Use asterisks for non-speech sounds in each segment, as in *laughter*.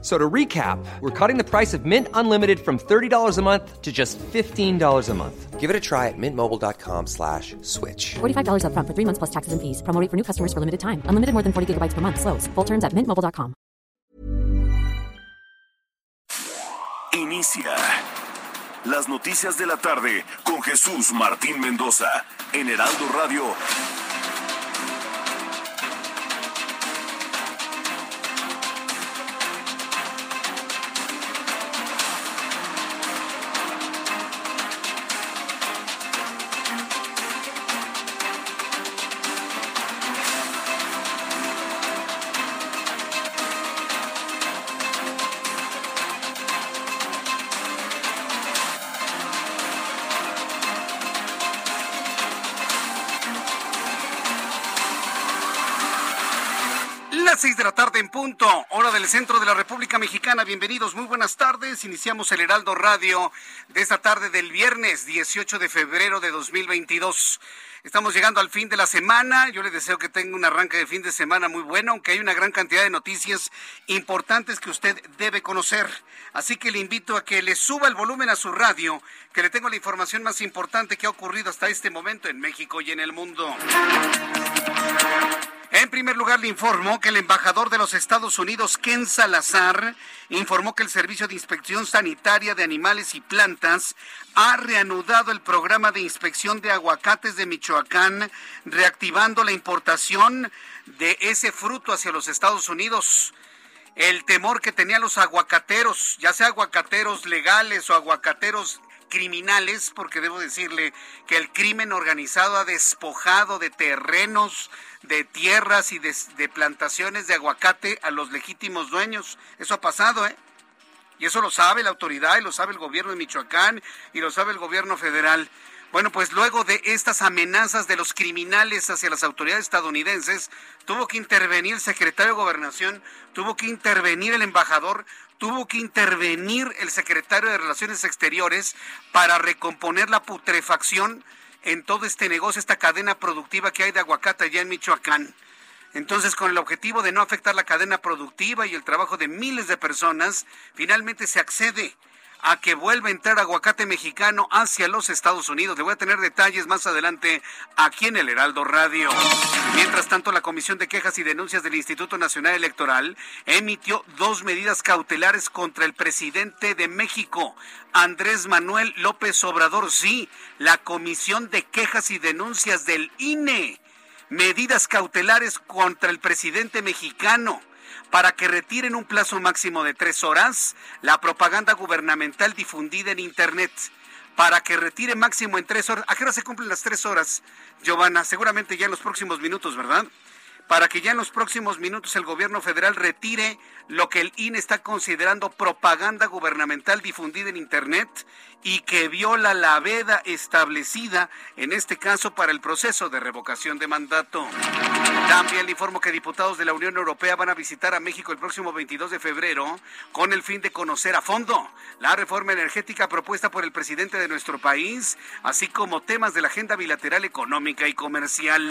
So to recap, we're cutting the price of Mint Unlimited from $30 a month to just $15 a month. Give it a try at mintmobile.com slash switch. $45 up front for three months plus taxes and fees. Promo rate for new customers for limited time. Unlimited more than 40 gigabytes per month. Slows. Full terms at mintmobile.com. Inicia las noticias de la tarde con Jesús Martín Mendoza en Heraldo Radio. Centro de la República Mexicana. Bienvenidos, muy buenas tardes. Iniciamos el Heraldo Radio de esta tarde del viernes 18 de febrero de 2022. Estamos llegando al fin de la semana. Yo le deseo que tenga un arranque de fin de semana muy bueno, aunque hay una gran cantidad de noticias importantes que usted debe conocer. Así que le invito a que le suba el volumen a su radio, que le tengo la información más importante que ha ocurrido hasta este momento en México y en el mundo. En primer lugar, le informo que el embajador de los Estados Unidos, Ken Salazar, informó que el Servicio de Inspección Sanitaria de Animales y Plantas ha reanudado el programa de inspección de aguacates de Michoacán, reactivando la importación de ese fruto hacia los Estados Unidos. El temor que tenían los aguacateros, ya sea aguacateros legales o aguacateros criminales, porque debo decirle que el crimen organizado ha despojado de terrenos, de tierras y de, de, plantaciones de aguacate a los legítimos dueños. Eso ha pasado, ¿eh? Y eso lo sabe la autoridad y lo sabe el gobierno de Michoacán y lo sabe el gobierno federal. Bueno, pues luego de estas amenazas de los criminales hacia las autoridades estadounidenses, tuvo que intervenir el secretario de Gobernación, tuvo que intervenir el embajador, tuvo que intervenir el secretario de Relaciones Exteriores para recomponer la putrefacción en todo este negocio, esta cadena productiva que hay de aguacate allá en Michoacán. Entonces, con el objetivo de no afectar la cadena productiva y el trabajo de miles de personas, finalmente se accede a que vuelva a entrar aguacate mexicano hacia los Estados Unidos. Le voy a tener detalles más adelante aquí en el Heraldo Radio. Mientras tanto, la Comisión de Quejas y Denuncias del Instituto Nacional Electoral emitió dos medidas cautelares contra el presidente de México, Andrés Manuel López Obrador. Sí, la Comisión de Quejas y Denuncias del INE. Medidas cautelares contra el presidente mexicano para que retiren un plazo máximo de tres horas la propaganda gubernamental difundida en Internet. Para que retire máximo en tres horas. ¿A qué hora se cumplen las tres horas, Giovanna? Seguramente ya en los próximos minutos, ¿verdad? Para que ya en los próximos minutos el gobierno federal retire lo que el INE está considerando propaganda gubernamental difundida en Internet y que viola la veda establecida, en este caso, para el proceso de revocación de mandato. También le informo que diputados de la Unión Europea van a visitar a México el próximo 22 de febrero con el fin de conocer a fondo la reforma energética propuesta por el presidente de nuestro país, así como temas de la agenda bilateral económica y comercial.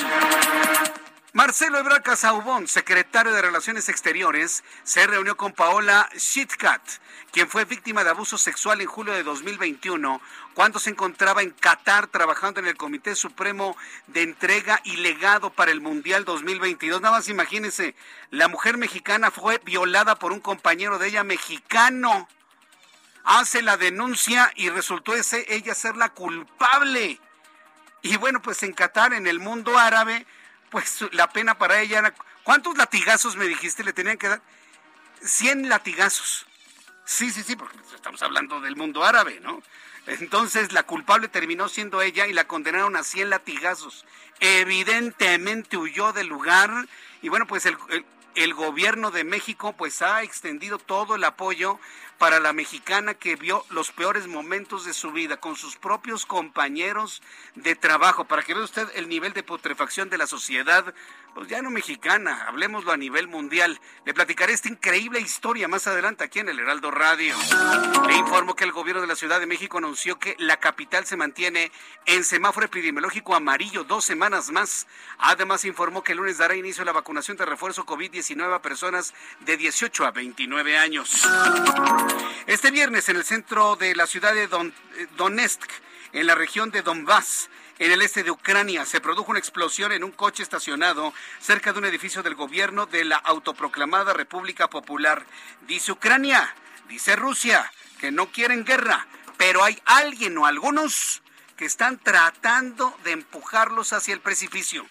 Marcelo Ebrard Casaubon, secretario de Relaciones Exteriores, se reunió con Paola Shitkat, quien fue víctima de abuso sexual en julio de 2021, cuando se encontraba en Qatar trabajando en el Comité Supremo de Entrega y Legado para el Mundial 2022. Nada más imagínense, la mujer mexicana fue violada por un compañero de ella mexicano. Hace la denuncia y resultó ese, ella ser la culpable. Y bueno, pues en Qatar, en el mundo árabe, pues la pena para ella era... ¿Cuántos latigazos me dijiste le tenían que dar? 100 latigazos. Sí, sí, sí, porque estamos hablando del mundo árabe, ¿no? Entonces la culpable terminó siendo ella y la condenaron a 100 latigazos. Evidentemente huyó del lugar y bueno, pues el, el, el gobierno de México pues ha extendido todo el apoyo para la mexicana que vio los peores momentos de su vida con sus propios compañeros de trabajo, para que vea usted el nivel de putrefacción de la sociedad, pues ya no mexicana, hablemoslo a nivel mundial. Le platicaré esta increíble historia más adelante aquí en el Heraldo Radio. Le informo que el gobierno de la Ciudad de México anunció que la capital se mantiene en semáforo epidemiológico amarillo dos semanas más. Además informó que el lunes dará inicio a la vacunación de refuerzo COVID-19 a personas de 18 a 29 años. Este viernes en el centro de la ciudad de eh, Donetsk, en la región de Donbass, en el este de Ucrania, se produjo una explosión en un coche estacionado cerca de un edificio del gobierno de la autoproclamada República Popular. Dice Ucrania, dice Rusia, que no quieren guerra, pero hay alguien o algunos que están tratando de empujarlos hacia el precipicio.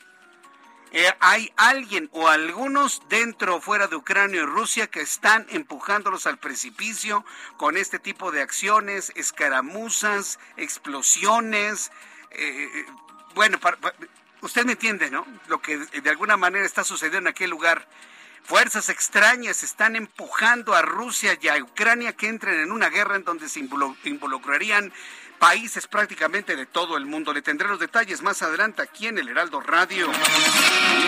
Eh, hay alguien o algunos dentro o fuera de Ucrania y Rusia que están empujándolos al precipicio con este tipo de acciones, escaramuzas, explosiones. Eh, eh, bueno, usted me entiende, ¿no? Lo que de alguna manera está sucediendo en aquel lugar. Fuerzas extrañas están empujando a Rusia y a Ucrania que entren en una guerra en donde se involucrarían países prácticamente de todo el mundo. Le tendré los detalles más adelante aquí en el Heraldo Radio.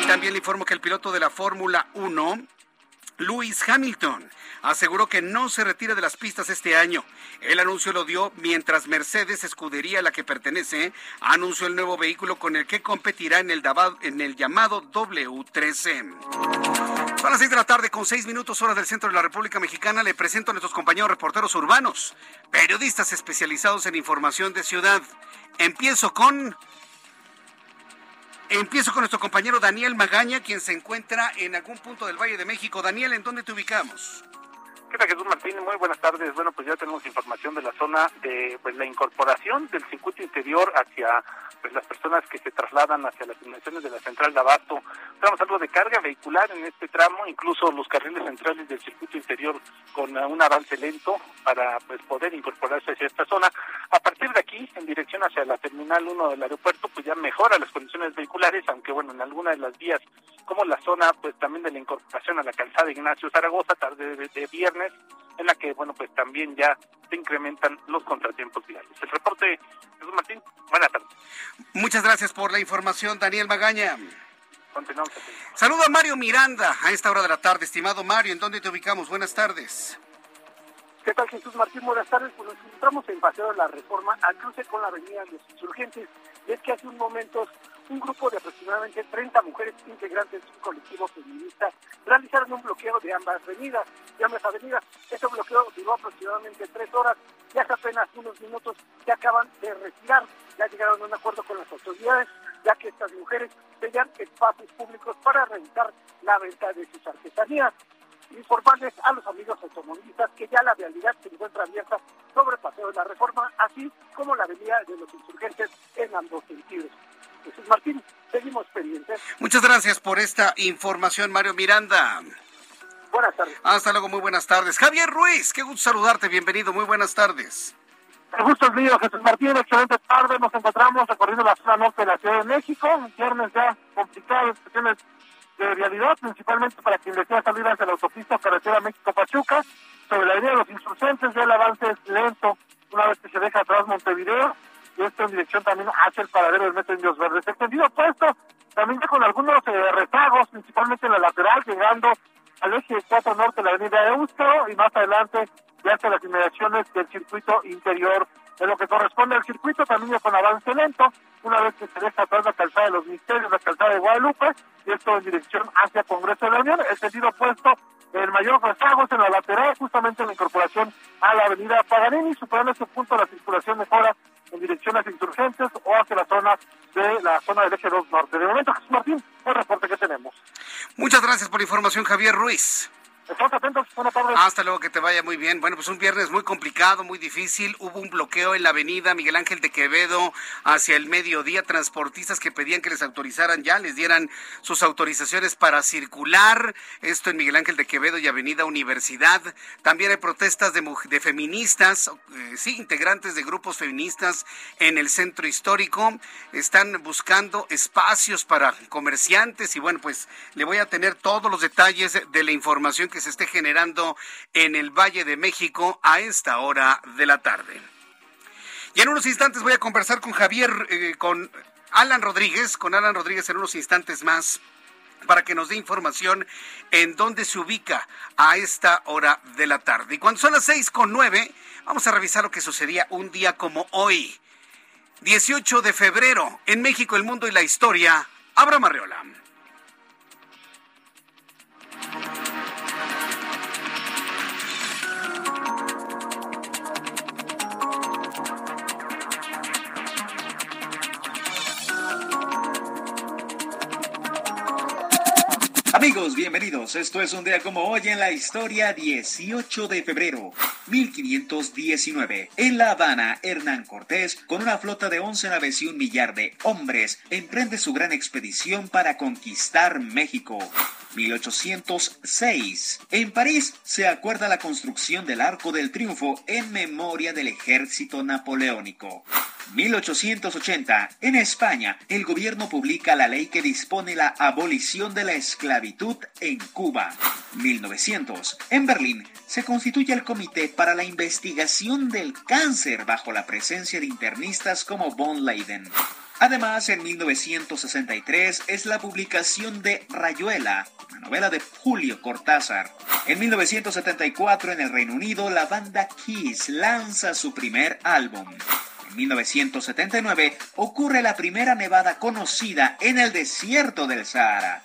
Y también le informo que el piloto de la Fórmula 1, Lewis Hamilton, aseguró que no se retira de las pistas este año. El anuncio lo dio mientras Mercedes, escudería a la que pertenece, anunció el nuevo vehículo con el que competirá en el, en el llamado W13. Son las seis de la tarde con seis minutos horas del centro de la República Mexicana. Le presento a nuestros compañeros reporteros urbanos, periodistas especializados en información de ciudad. Empiezo con Empiezo con nuestro compañero Daniel Magaña, quien se encuentra en algún punto del Valle de México. Daniel, ¿en dónde te ubicamos? ¿Qué tal, Jesús Martín? Muy buenas tardes. Bueno, pues ya tenemos información de la zona de pues, la incorporación del circuito interior hacia pues las personas que se trasladan hacia las dimensiones de la central de Abasto. Tenemos algo de carga vehicular en este tramo, incluso los carriles centrales del circuito interior con un avance lento para pues poder incorporarse hacia esta zona. A partir de aquí, en dirección hacia la terminal 1 del aeropuerto, pues ya mejora las condiciones vehiculares, aunque bueno, en algunas de las vías, como la zona pues también de la incorporación a la calzada Ignacio Zaragoza, tarde de viernes, en la que, bueno, pues también ya se incrementan los contratiempos viales. El reporte, Jesús Martín, buenas tardes. Muchas gracias por la información, Daniel Magaña. Continuamos. Saludo a Mario Miranda a esta hora de la tarde. Estimado Mario, ¿en dónde te ubicamos? Buenas tardes. ¿Qué tal, Jesús Martín? Buenas tardes. Pues nos encontramos en Paseo de la Reforma, al cruce con la Avenida de los Insurgentes. Y es que hace un momento un grupo de aproximadamente 30 mujeres integrantes de un colectivo feminista realizaron un bloqueo de ambas avenidas. De ambas avenidas. Este bloqueo duró aproximadamente tres horas y hace apenas unos minutos se acaban de retirar. Ya llegaron a un acuerdo con las autoridades, ya que estas mujeres tenían espacios públicos para realizar la venta de sus artesanías informarles a los amigos automovilistas que ya la realidad se encuentra abierta sobre el Paseo de la Reforma, así como la avenida de los insurgentes en ambos sentidos. Jesús Martín, seguimos pendientes. Muchas gracias por esta información, Mario Miranda. Buenas tardes. Hasta luego, muy buenas tardes. Javier Ruiz, qué gusto saludarte, bienvenido, muy buenas tardes. El gusto es mío, Jesús Martín, excelente tarde. Nos encontramos recorriendo la zona norte de la Ciudad de México. Un viernes ya complicado, cuestiones de realidad, principalmente para quien desea salir hacia la autopista carretera México-Pachuca. Sobre la idea de los insurgentes, ya el avance es lento una vez que se deja atrás Montevideo y esto en dirección también hacia el paradero del metro Indios Verdes. Extendido puesto, también con algunos eh, rezagos, principalmente en la lateral, llegando al eje 4 norte de la avenida Eustro y más adelante ya hasta las inmediaciones del circuito interior. En lo que corresponde al circuito, también con avance lento, una vez que se deja atrás la calzada de los misterios, la calzada de Guadalupe, y esto en dirección hacia Congreso de la Unión, el sentido opuesto, el mayor rezago en la lateral, justamente en la incorporación a la avenida Paganini, superando ese punto la circulación mejora en dirección hacia insurgentes o hacia la zona de la zona del eje 2 norte. De momento, Jesús Martín, el reporte que tenemos. Muchas gracias por la información, Javier Ruiz. Estamos atentos, buenas tardes. Hasta luego, que te vaya muy bien. Bueno, pues un viernes muy complicado, muy difícil. Hubo un bloqueo en la avenida Miguel Ángel de Quevedo hacia el mediodía. Transportistas que pedían que les autorizaran ya, les dieran sus autorizaciones para circular. Esto en Miguel Ángel de Quevedo y Avenida Universidad. También hay protestas de, feministas, eh, sí, integrantes de grupos feministas en el centro histórico. Están buscando espacios para comerciantes y bueno, pues le voy a tener todos los detalles de la información que se esté generando en el Valle de México a esta hora de la tarde. Y en unos instantes voy a conversar con Javier, eh, con Alan Rodríguez, con Alan Rodríguez en unos instantes más para que nos dé información en dónde se ubica a esta hora de la tarde. Y cuando son las seis con nueve, vamos a revisar lo que sucedía un día como hoy. 18 de febrero, en México, el mundo y la historia. Abra Marreola. Bienvenidos. Esto es un día como hoy en la historia 18 de febrero 1519. En La Habana, Hernán Cortés, con una flota de 11 naves y un millar de hombres, emprende su gran expedición para conquistar México. 1806. En París se acuerda la construcción del Arco del Triunfo en memoria del ejército napoleónico. 1880. En España, el gobierno publica la ley que dispone la abolición de la esclavitud en Cuba. 1900. En Berlín, se constituye el Comité para la Investigación del Cáncer bajo la presencia de internistas como von Leyden. Además, en 1963 es la publicación de Rayuela, una novela de Julio Cortázar. En 1974, en el Reino Unido, la banda Kiss lanza su primer álbum. En 1979 ocurre la primera nevada conocida en el desierto del Sahara.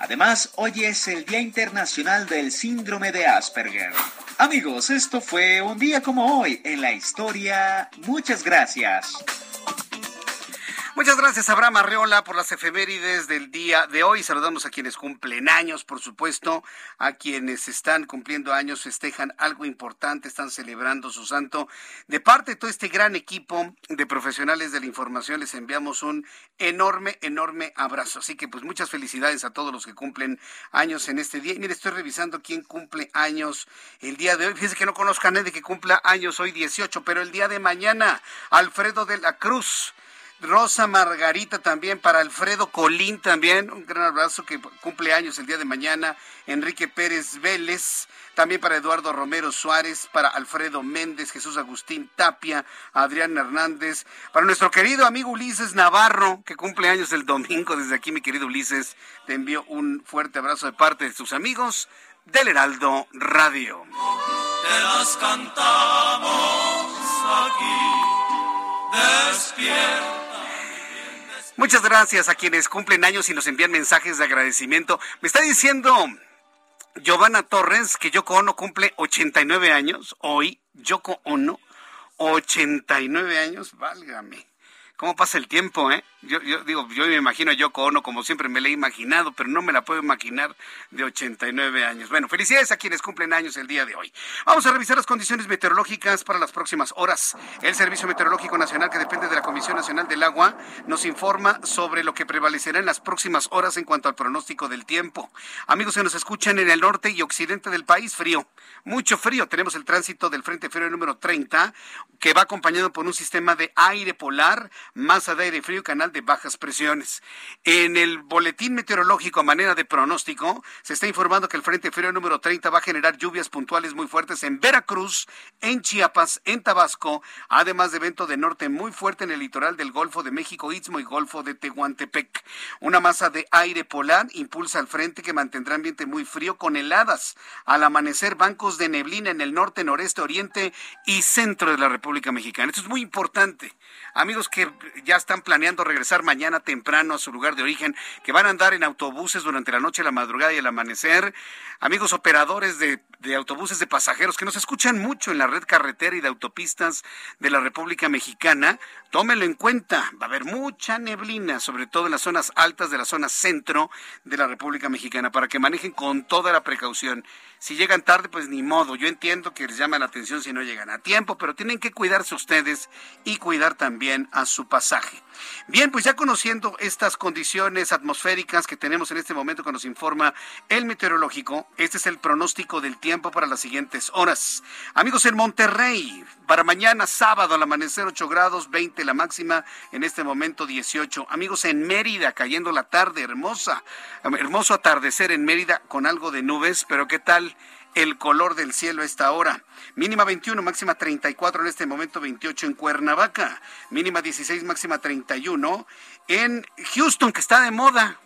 Además, hoy es el Día Internacional del Síndrome de Asperger. Amigos, esto fue un día como hoy en la historia. Muchas gracias. Muchas gracias, Abraham Arreola, por las efemérides del día de hoy. Saludamos a quienes cumplen años, por supuesto, a quienes están cumpliendo años, festejan algo importante, están celebrando su santo. De parte de todo este gran equipo de profesionales de la información, les enviamos un enorme, enorme abrazo. Así que, pues, muchas felicidades a todos los que cumplen años en este día. Y mire, estoy revisando quién cumple años el día de hoy. Fíjense que no conozco a nadie que cumpla años hoy 18, pero el día de mañana, Alfredo de la Cruz. Rosa Margarita también, para Alfredo Colín también, un gran abrazo que cumple años el día de mañana, Enrique Pérez Vélez, también para Eduardo Romero Suárez, para Alfredo Méndez, Jesús Agustín Tapia, Adrián Hernández, para nuestro querido amigo Ulises Navarro, que cumple años el domingo, desde aquí mi querido Ulises, te envío un fuerte abrazo de parte de tus amigos del Heraldo Radio. Te las cantamos aquí, despierta. Muchas gracias a quienes cumplen años y nos envían mensajes de agradecimiento. Me está diciendo Giovanna Torres que Yoko Ono cumple 89 años. Hoy, Yoko Ono, 89 años, válgame. ¿Cómo pasa el tiempo, eh? Yo, yo digo, yo me imagino a Yoko Ono como siempre me la he imaginado, pero no me la puedo imaginar de 89 años. Bueno, felicidades a quienes cumplen años el día de hoy. Vamos a revisar las condiciones meteorológicas para las próximas horas. El Servicio Meteorológico Nacional, que depende de la Comisión Nacional del Agua, nos informa sobre lo que prevalecerá en las próximas horas en cuanto al pronóstico del tiempo. Amigos que nos escuchan en el norte y occidente del país, frío, mucho frío. Tenemos el tránsito del Frente Frío número 30, que va acompañado por un sistema de aire polar, masa de aire frío, canal de bajas presiones. En el boletín meteorológico a manera de pronóstico, se está informando que el Frente Frío número 30 va a generar lluvias puntuales muy fuertes en Veracruz, en Chiapas, en Tabasco, además de evento de norte muy fuerte en el litoral del Golfo de México, Istmo y Golfo de Tehuantepec. Una masa de aire polar impulsa al frente que mantendrá ambiente muy frío con heladas. Al amanecer, bancos de neblina en el norte, noreste, oriente y centro de la República Mexicana. Esto es muy importante. Amigos que ya están planeando regresar mañana temprano a su lugar de origen, que van a andar en autobuses durante la noche, la madrugada y el amanecer. Amigos operadores de, de autobuses de pasajeros que nos escuchan mucho en la red carretera y de autopistas de la República Mexicana, tómenlo en cuenta. Va a haber mucha neblina, sobre todo en las zonas altas de la zona centro de la República Mexicana, para que manejen con toda la precaución. Si llegan tarde, pues ni modo. Yo entiendo que les llama la atención si no llegan a tiempo, pero tienen que cuidarse ustedes y cuidar también a su pasaje. Bien, pues ya conociendo estas condiciones atmosféricas que tenemos en este momento que nos informa el meteorológico, este es el pronóstico del tiempo para las siguientes horas. Amigos en Monterrey, para mañana sábado al amanecer 8 grados, 20 la máxima, en este momento 18. Amigos en Mérida, cayendo la tarde, hermosa, hermoso atardecer en Mérida con algo de nubes, pero ¿qué tal? El color del cielo a esta hora. Mínima 21, máxima 34, en este momento 28 en Cuernavaca. Mínima 16, máxima 31 en Houston, que está de moda.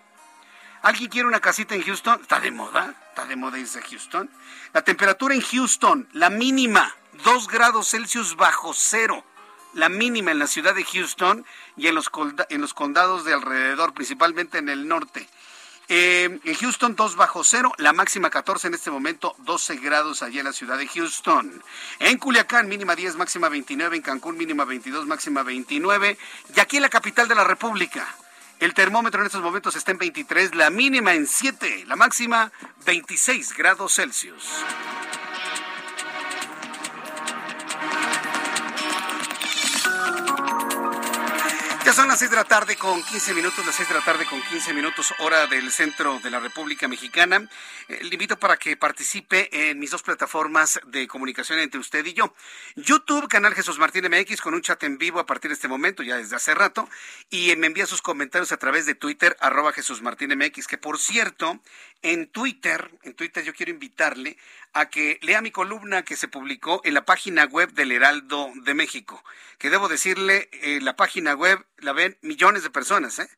¿Alguien quiere una casita en Houston? ¿Está de moda? ¿Está de moda irse Houston? La temperatura en Houston, la mínima, 2 grados Celsius bajo cero. La mínima en la ciudad de Houston y en los, en los condados de alrededor, principalmente en el norte. Eh, en Houston 2 bajo cero, la máxima 14 en este momento, 12 grados allá en la ciudad de Houston. En Culiacán mínima 10, máxima 29, en Cancún mínima 22, máxima 29 y aquí en la capital de la República. El termómetro en estos momentos está en 23, la mínima en 7, la máxima 26 grados Celsius. Son las 6 de la tarde con 15 minutos, las 6 de la tarde con 15 minutos, hora del centro de la República Mexicana. Eh, le invito para que participe en mis dos plataformas de comunicación entre usted y yo. YouTube, canal Jesús Martín MX, con un chat en vivo a partir de este momento, ya desde hace rato, y me envía sus comentarios a través de Twitter, arroba Jesús Martín MX, que por cierto, en Twitter, en Twitter yo quiero invitarle a que lea mi columna que se publicó en la página web del Heraldo de México, que debo decirle, eh, la página web la ven millones de personas, ¿eh?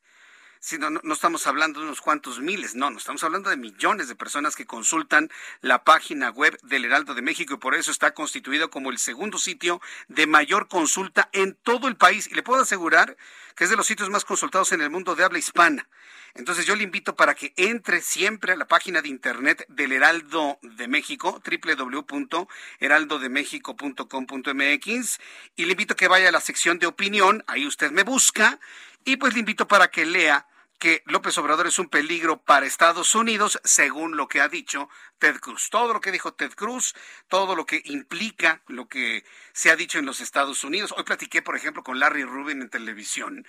Si no, no, estamos hablando de unos cuantos miles, no, no estamos hablando de millones de personas que consultan la página web del Heraldo de México y por eso está constituido como el segundo sitio de mayor consulta en todo el país. Y le puedo asegurar que es de los sitios más consultados en el mundo de habla hispana. Entonces yo le invito para que entre siempre a la página de internet del Heraldo de México, www.heraldodemexico.com.mx, y le invito a que vaya a la sección de opinión, ahí usted me busca, y pues le invito para que lea que López Obrador es un peligro para Estados Unidos, según lo que ha dicho Ted Cruz. Todo lo que dijo Ted Cruz, todo lo que implica lo que se ha dicho en los Estados Unidos. Hoy platiqué, por ejemplo, con Larry Rubin en televisión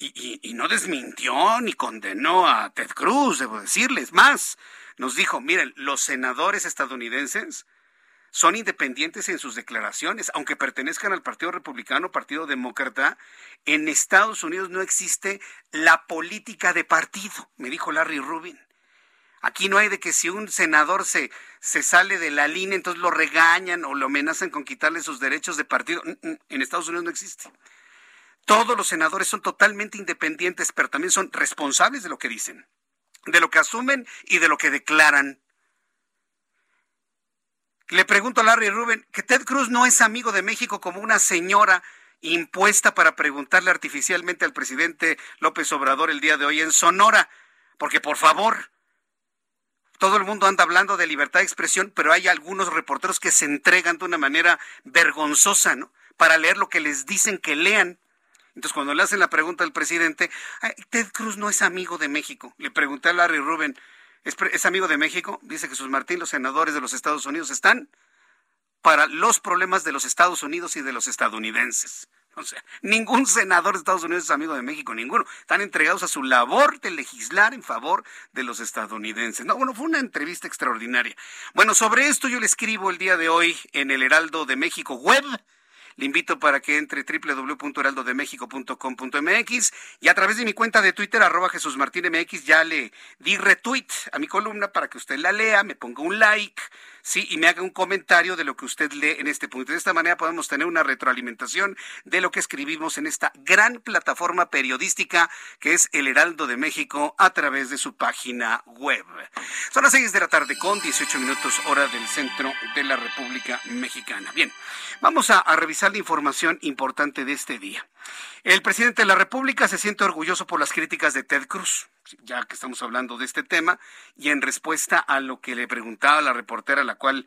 y, no desmintió ni condenó a Ted Cruz, debo decirles. Más, nos dijo, miren, los senadores estadounidenses son independientes en sus declaraciones, aunque pertenezcan al Partido Republicano, Partido Demócrata, en Estados Unidos no existe la política de partido, me dijo Larry Rubin. Aquí no hay de que si un senador se, se sale de la línea, entonces lo regañan o lo amenazan con quitarle sus derechos de partido. Mm, mm, en Estados Unidos no existe. Todos los senadores son totalmente independientes, pero también son responsables de lo que dicen, de lo que asumen y de lo que declaran. Le pregunto a Larry Rubén que Ted Cruz no es amigo de México como una señora impuesta para preguntarle artificialmente al presidente López Obrador el día de hoy en Sonora. Porque por favor, todo el mundo anda hablando de libertad de expresión, pero hay algunos reporteros que se entregan de una manera vergonzosa, ¿no? Para leer lo que les dicen que lean. Entonces, cuando le hacen la pregunta al presidente, Ted Cruz no es amigo de México. Le pregunté a Larry Rubén, ¿es, amigo de México? Dice Jesús Martín, los senadores de los Estados Unidos están para los problemas de los Estados Unidos y de los estadounidenses. O sea, ningún senador de Estados Unidos es amigo de México, ninguno. Están entregados a su labor de legislar en favor de los estadounidenses. No, bueno, fue una entrevista extraordinaria. Bueno, sobre esto yo le escribo el día de hoy en el Heraldo de México web le invito para que entre www.heraldodemexico.com.mx y a través de mi cuenta de Twitter, arroba Jesús Martín MX, ya le di retweet a mi columna para que usted la lea, me ponga un like, sí, y me haga un comentario de lo que usted lee en este punto. De esta manera podemos tener una retroalimentación de lo que escribimos en esta gran plataforma periodística que es El Heraldo de México a través de su página web. Son las seis de la tarde con 18 minutos hora del centro de la República Mexicana. Bien, vamos a, a revisar la información importante de este día. El presidente de la República se siente orgulloso por las críticas de Ted Cruz ya que estamos hablando de este tema, y en respuesta a lo que le preguntaba la reportera, la cual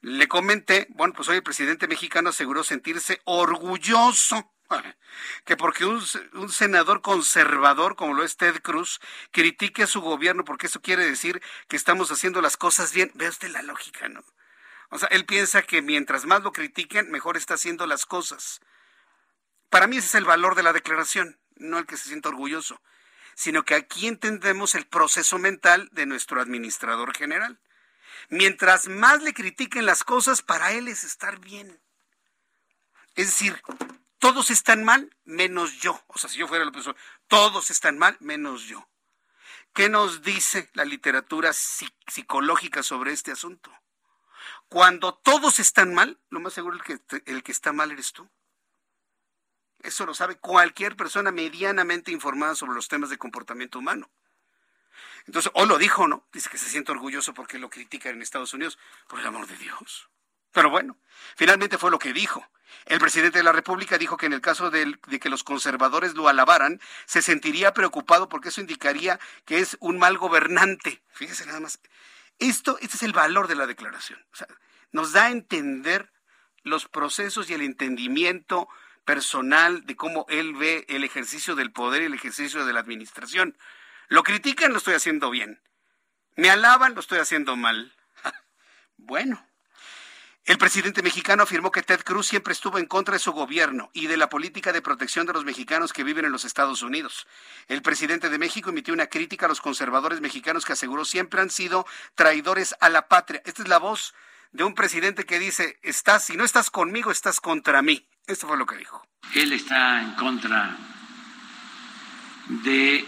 le comenté, bueno, pues hoy el presidente mexicano aseguró sentirse orgulloso, *laughs* que porque un, senador conservador como lo es Ted Cruz critique a su gobierno porque eso quiere decir que estamos haciendo las cosas bien. Ve usted la lógica, ¿no? O sea, él piensa que mientras más lo critiquen, mejor está haciendo las cosas. Para mí ese es el valor de la declaración, no el que se sienta orgulloso, sino que aquí entendemos el proceso mental de nuestro administrador general. Mientras más le critiquen las cosas, para él es estar bien. Es decir, todos están mal menos yo. O sea, si yo fuera la persona, todos están mal menos yo. ¿Qué nos dice la literatura psicológica sobre este asunto? Cuando todos están mal, lo más seguro es que el que está mal eres tú. Eso lo sabe cualquier persona medianamente informada sobre los temas de comportamiento humano. Entonces, o lo dijo, ¿no? Dice que se siente orgulloso porque lo critican en Estados Unidos. Por el amor de Dios. Pero bueno, finalmente fue lo que dijo. El presidente de la República dijo que en el caso de, que los conservadores lo alabaran, se sentiría preocupado porque eso indicaría que es un mal gobernante. Fíjese nada más. Esto, este es el valor de la declaración. nos da a entender los procesos y el entendimiento personal de cómo él ve el ejercicio del poder y el ejercicio de la administración. Lo critican, lo estoy haciendo bien. Me alaban, lo estoy haciendo mal. *laughs* bueno, el presidente mexicano afirmó que Ted Cruz siempre estuvo en contra de su gobierno y de la política de protección de los mexicanos que viven en los Estados Unidos. El presidente de México emitió una crítica a los conservadores mexicanos que aseguró siempre han sido traidores a la patria. Esta es la voz de un presidente que dice, estás, si no estás conmigo, estás contra mí. Esto fue lo que dijo. Él está en contra de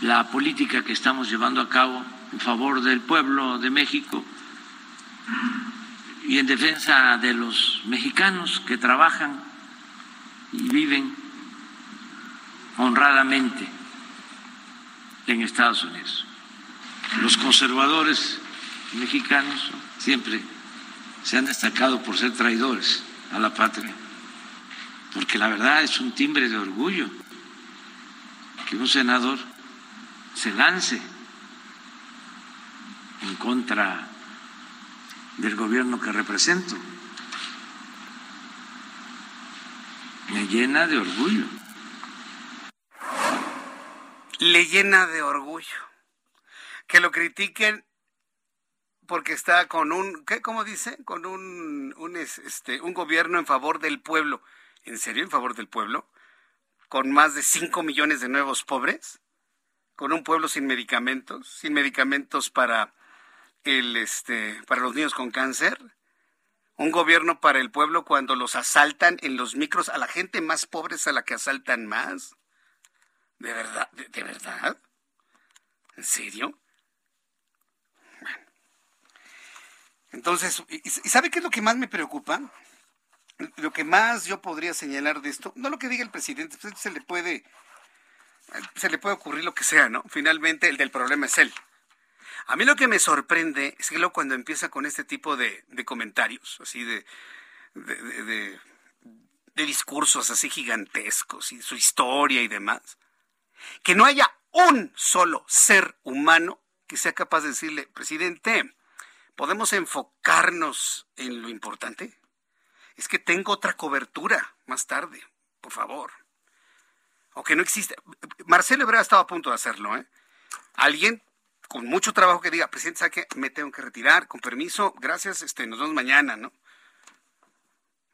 la política que estamos llevando a cabo en favor del pueblo de México y en defensa de los mexicanos que trabajan y viven honradamente en Estados Unidos. Los conservadores mexicanos siempre se han destacado por ser traidores a la patria, porque la verdad es un timbre de orgullo que un senador se lance en contra del gobierno que represento. Me llena de orgullo. Le llena de orgullo. Que lo critiquen porque está con un, ¿qué? ¿Cómo dice? Con un, un, este, un gobierno en favor del pueblo. ¿En serio? ¿En favor del pueblo? ¿Con más de 5 millones de nuevos pobres? ¿Con un pueblo sin medicamentos? ¿Sin medicamentos para el este para los niños con cáncer, un gobierno para el pueblo cuando los asaltan en los micros a la gente más pobre es a la que asaltan más. ¿De verdad? ¿De, verdad? ¿En serio? Entonces, ¿y sabe qué es lo que más me preocupa? Lo que más yo podría señalar de esto, no lo que diga el presidente, pues, se le puede se le puede ocurrir lo que sea, ¿no? Finalmente el del problema es él. A mí lo que me sorprende es que luego cuando empieza con este tipo de, comentarios, así de, de, discursos así gigantescos y su historia y demás, que no haya un solo ser humano que sea capaz de decirle, presidente, ¿podemos enfocarnos en lo importante? Es que tengo otra cobertura más tarde, por favor. O que no existe. Marcelo Ebrard estaba a punto de hacerlo, ¿eh? Alguien con mucho trabajo que diga, presidente, ¿sabe? Me tengo que retirar, con permiso, gracias, este, nos vemos mañana, ¿no?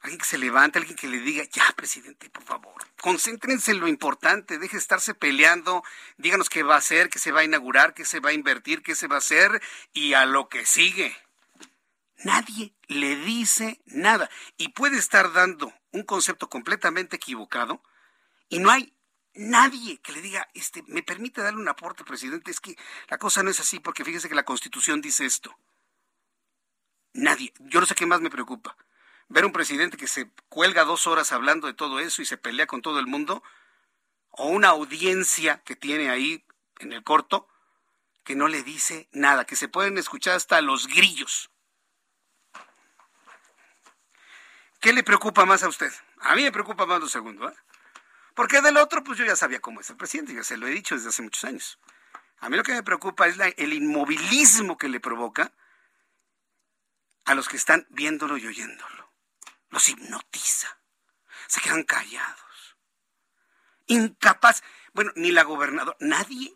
Alguien que se levante, alguien que le diga, ya, presidente, por favor, concéntrense en lo importante, deje de estarse peleando, díganos qué va a hacer, qué se va a inaugurar, qué se va a invertir, qué se va a hacer y a lo que sigue. Nadie le dice nada y puede estar dando un concepto completamente equivocado y no hay nadie que le diga, este, me permite darle un aporte, presidente, es que la cosa no es así, porque fíjese que la Constitución dice esto. Nadie. Yo no sé qué más me preocupa. Ver un presidente que se cuelga dos horas hablando de todo eso y se pelea con todo el mundo, o una audiencia que tiene ahí en el corto que no le dice nada, que se pueden escuchar hasta los grillos. ¿Qué le preocupa más a usted? A mí me preocupa más lo segundo. ¿eh? Porque del otro, pues yo ya sabía cómo es el presidente, ya se lo he dicho desde hace muchos años. A mí lo que me preocupa es el inmovilismo que le provoca a los que están viéndolo y oyéndolo. Los hipnotiza. se quedan callados. Incapaz, bueno, ni la gobernadora, nadie,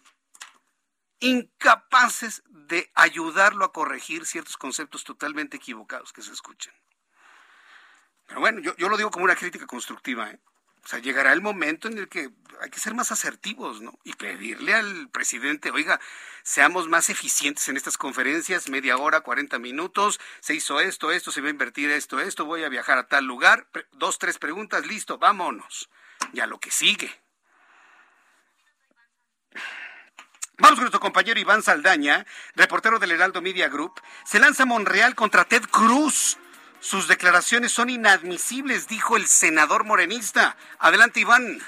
incapaces de ayudarlo a corregir ciertos conceptos totalmente equivocados que se escuchan. Pero bueno, yo, yo lo digo como una crítica constructiva, ¿eh? O sea, llegará el momento en el que hay que ser más asertivos, ¿no? Y pedirle al presidente, oiga, seamos más eficientes en estas conferencias, media hora, 40 minutos, se hizo esto, esto, se va a invertir esto, esto, voy a viajar a tal lugar, dos, tres preguntas, listo, vámonos. Ya lo que sigue. Vamos con nuestro compañero Iván Saldaña, reportero del Heraldo Media Group. Se lanza Monreal contra Ted Cruz. Sus declaraciones son inadmisibles, dijo el senador morenista. Adelante, Iván.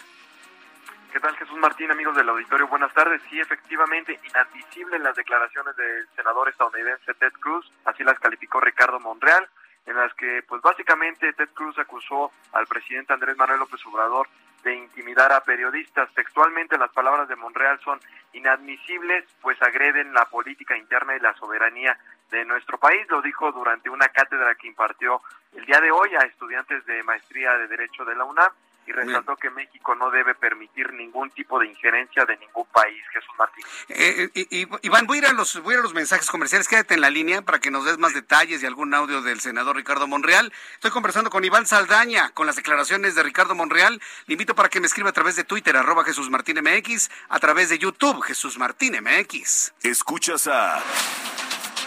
¿Qué tal, Jesús Martín, amigos del auditorio? Buenas tardes. Sí, efectivamente, inadmisibles las declaraciones del senador estadounidense Ted Cruz, así las calificó Ricardo Monreal, en las que, pues básicamente, Ted Cruz acusó al presidente Andrés Manuel López Obrador de intimidar a periodistas. Textualmente las palabras de Monreal son inadmisibles, pues agreden la política interna y la soberanía de nuestro país. Lo dijo durante una cátedra que impartió el día de hoy a estudiantes de maestría de Derecho de la UNAM y resaltó que México no debe permitir ningún tipo de injerencia de ningún país. Jesús Martín. Eh, eh Iván, voy a, ir a los, voy a los mensajes comerciales. Quédate en la línea para que nos des más detalles y algún audio del senador Ricardo Monreal. Estoy conversando con Iván Saldaña con las declaraciones de Ricardo Monreal. Le invito para que me escriba a través de Twitter, arroba Jesús Martín MX, a través de YouTube, Jesús Martín MX. Escuchas a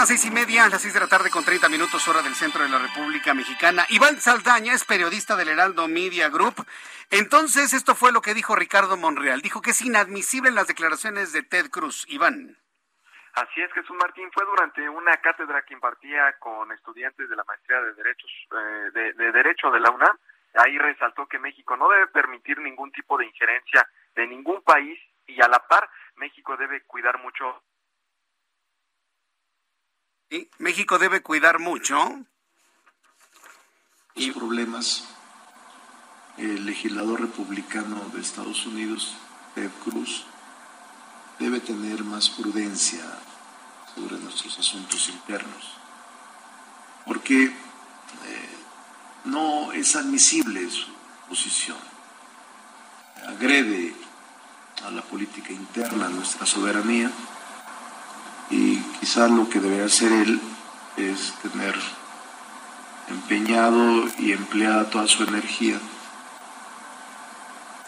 Las seis y media, las seis de la tarde con 30 minutos hora del centro de la República Mexicana. Iván Saldaña es periodista del Heraldo Media Group. Entonces, esto fue lo que dijo Ricardo Monreal. Dijo que es inadmisible las declaraciones de Ted Cruz. Iván. Así es, Jesús Martín. Fue durante una cátedra que impartía con estudiantes de la maestría de Derechos eh, de, de Derecho de la UNAM. Ahí resaltó que México no debe permitir ningún tipo de injerencia de ningún país y a la par México debe cuidar mucho México debe cuidar mucho. Y problemas. El legislador republicano de Estados Unidos, Ted Cruz, debe tener más prudencia sobre nuestros asuntos internos, porque eh, no es admisible su posición. Agrede a la política interna, nuestra soberanía, y quizá lo que debería hacer él es tener empeñado y empleada toda su energía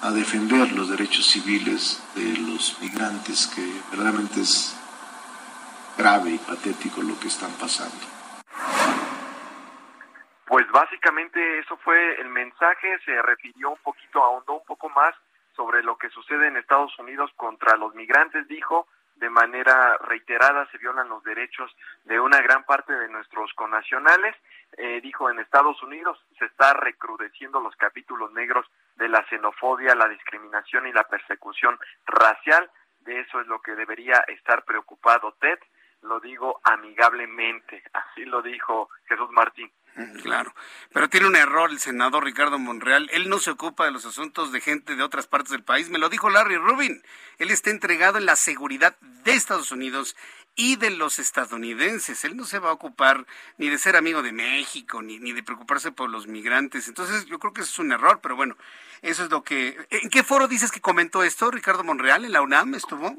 a defender los derechos civiles de los migrantes, que verdaderamente es grave y patético lo que están pasando. Pues básicamente eso fue el mensaje, se refirió un poquito, ahondó un poco más sobre lo que sucede en Estados Unidos contra los migrantes, dijo, de manera reiterada se violan los derechos de una gran parte de nuestros connacionales. Eh, dijo en Estados Unidos se está recrudeciendo los capítulos negros de la xenofobia, la discriminación y la persecución racial. De eso es lo que debería estar preocupado Ted. Lo digo amigablemente, así lo dijo Jesús Martín. Claro, pero tiene un error el senador Ricardo Monreal. Él no se ocupa de los asuntos de gente de otras partes del país. Me lo dijo Larry Rubin. Él está entregado en la seguridad de Estados Unidos y de los estadounidenses. Él no se va a ocupar ni de ser amigo de México, ni, ni de preocuparse por los migrantes. Entonces yo creo que eso es un error, pero bueno, eso es lo que... ¿En qué foro dices que comentó esto Ricardo Monreal? ¿En la UNAM estuvo?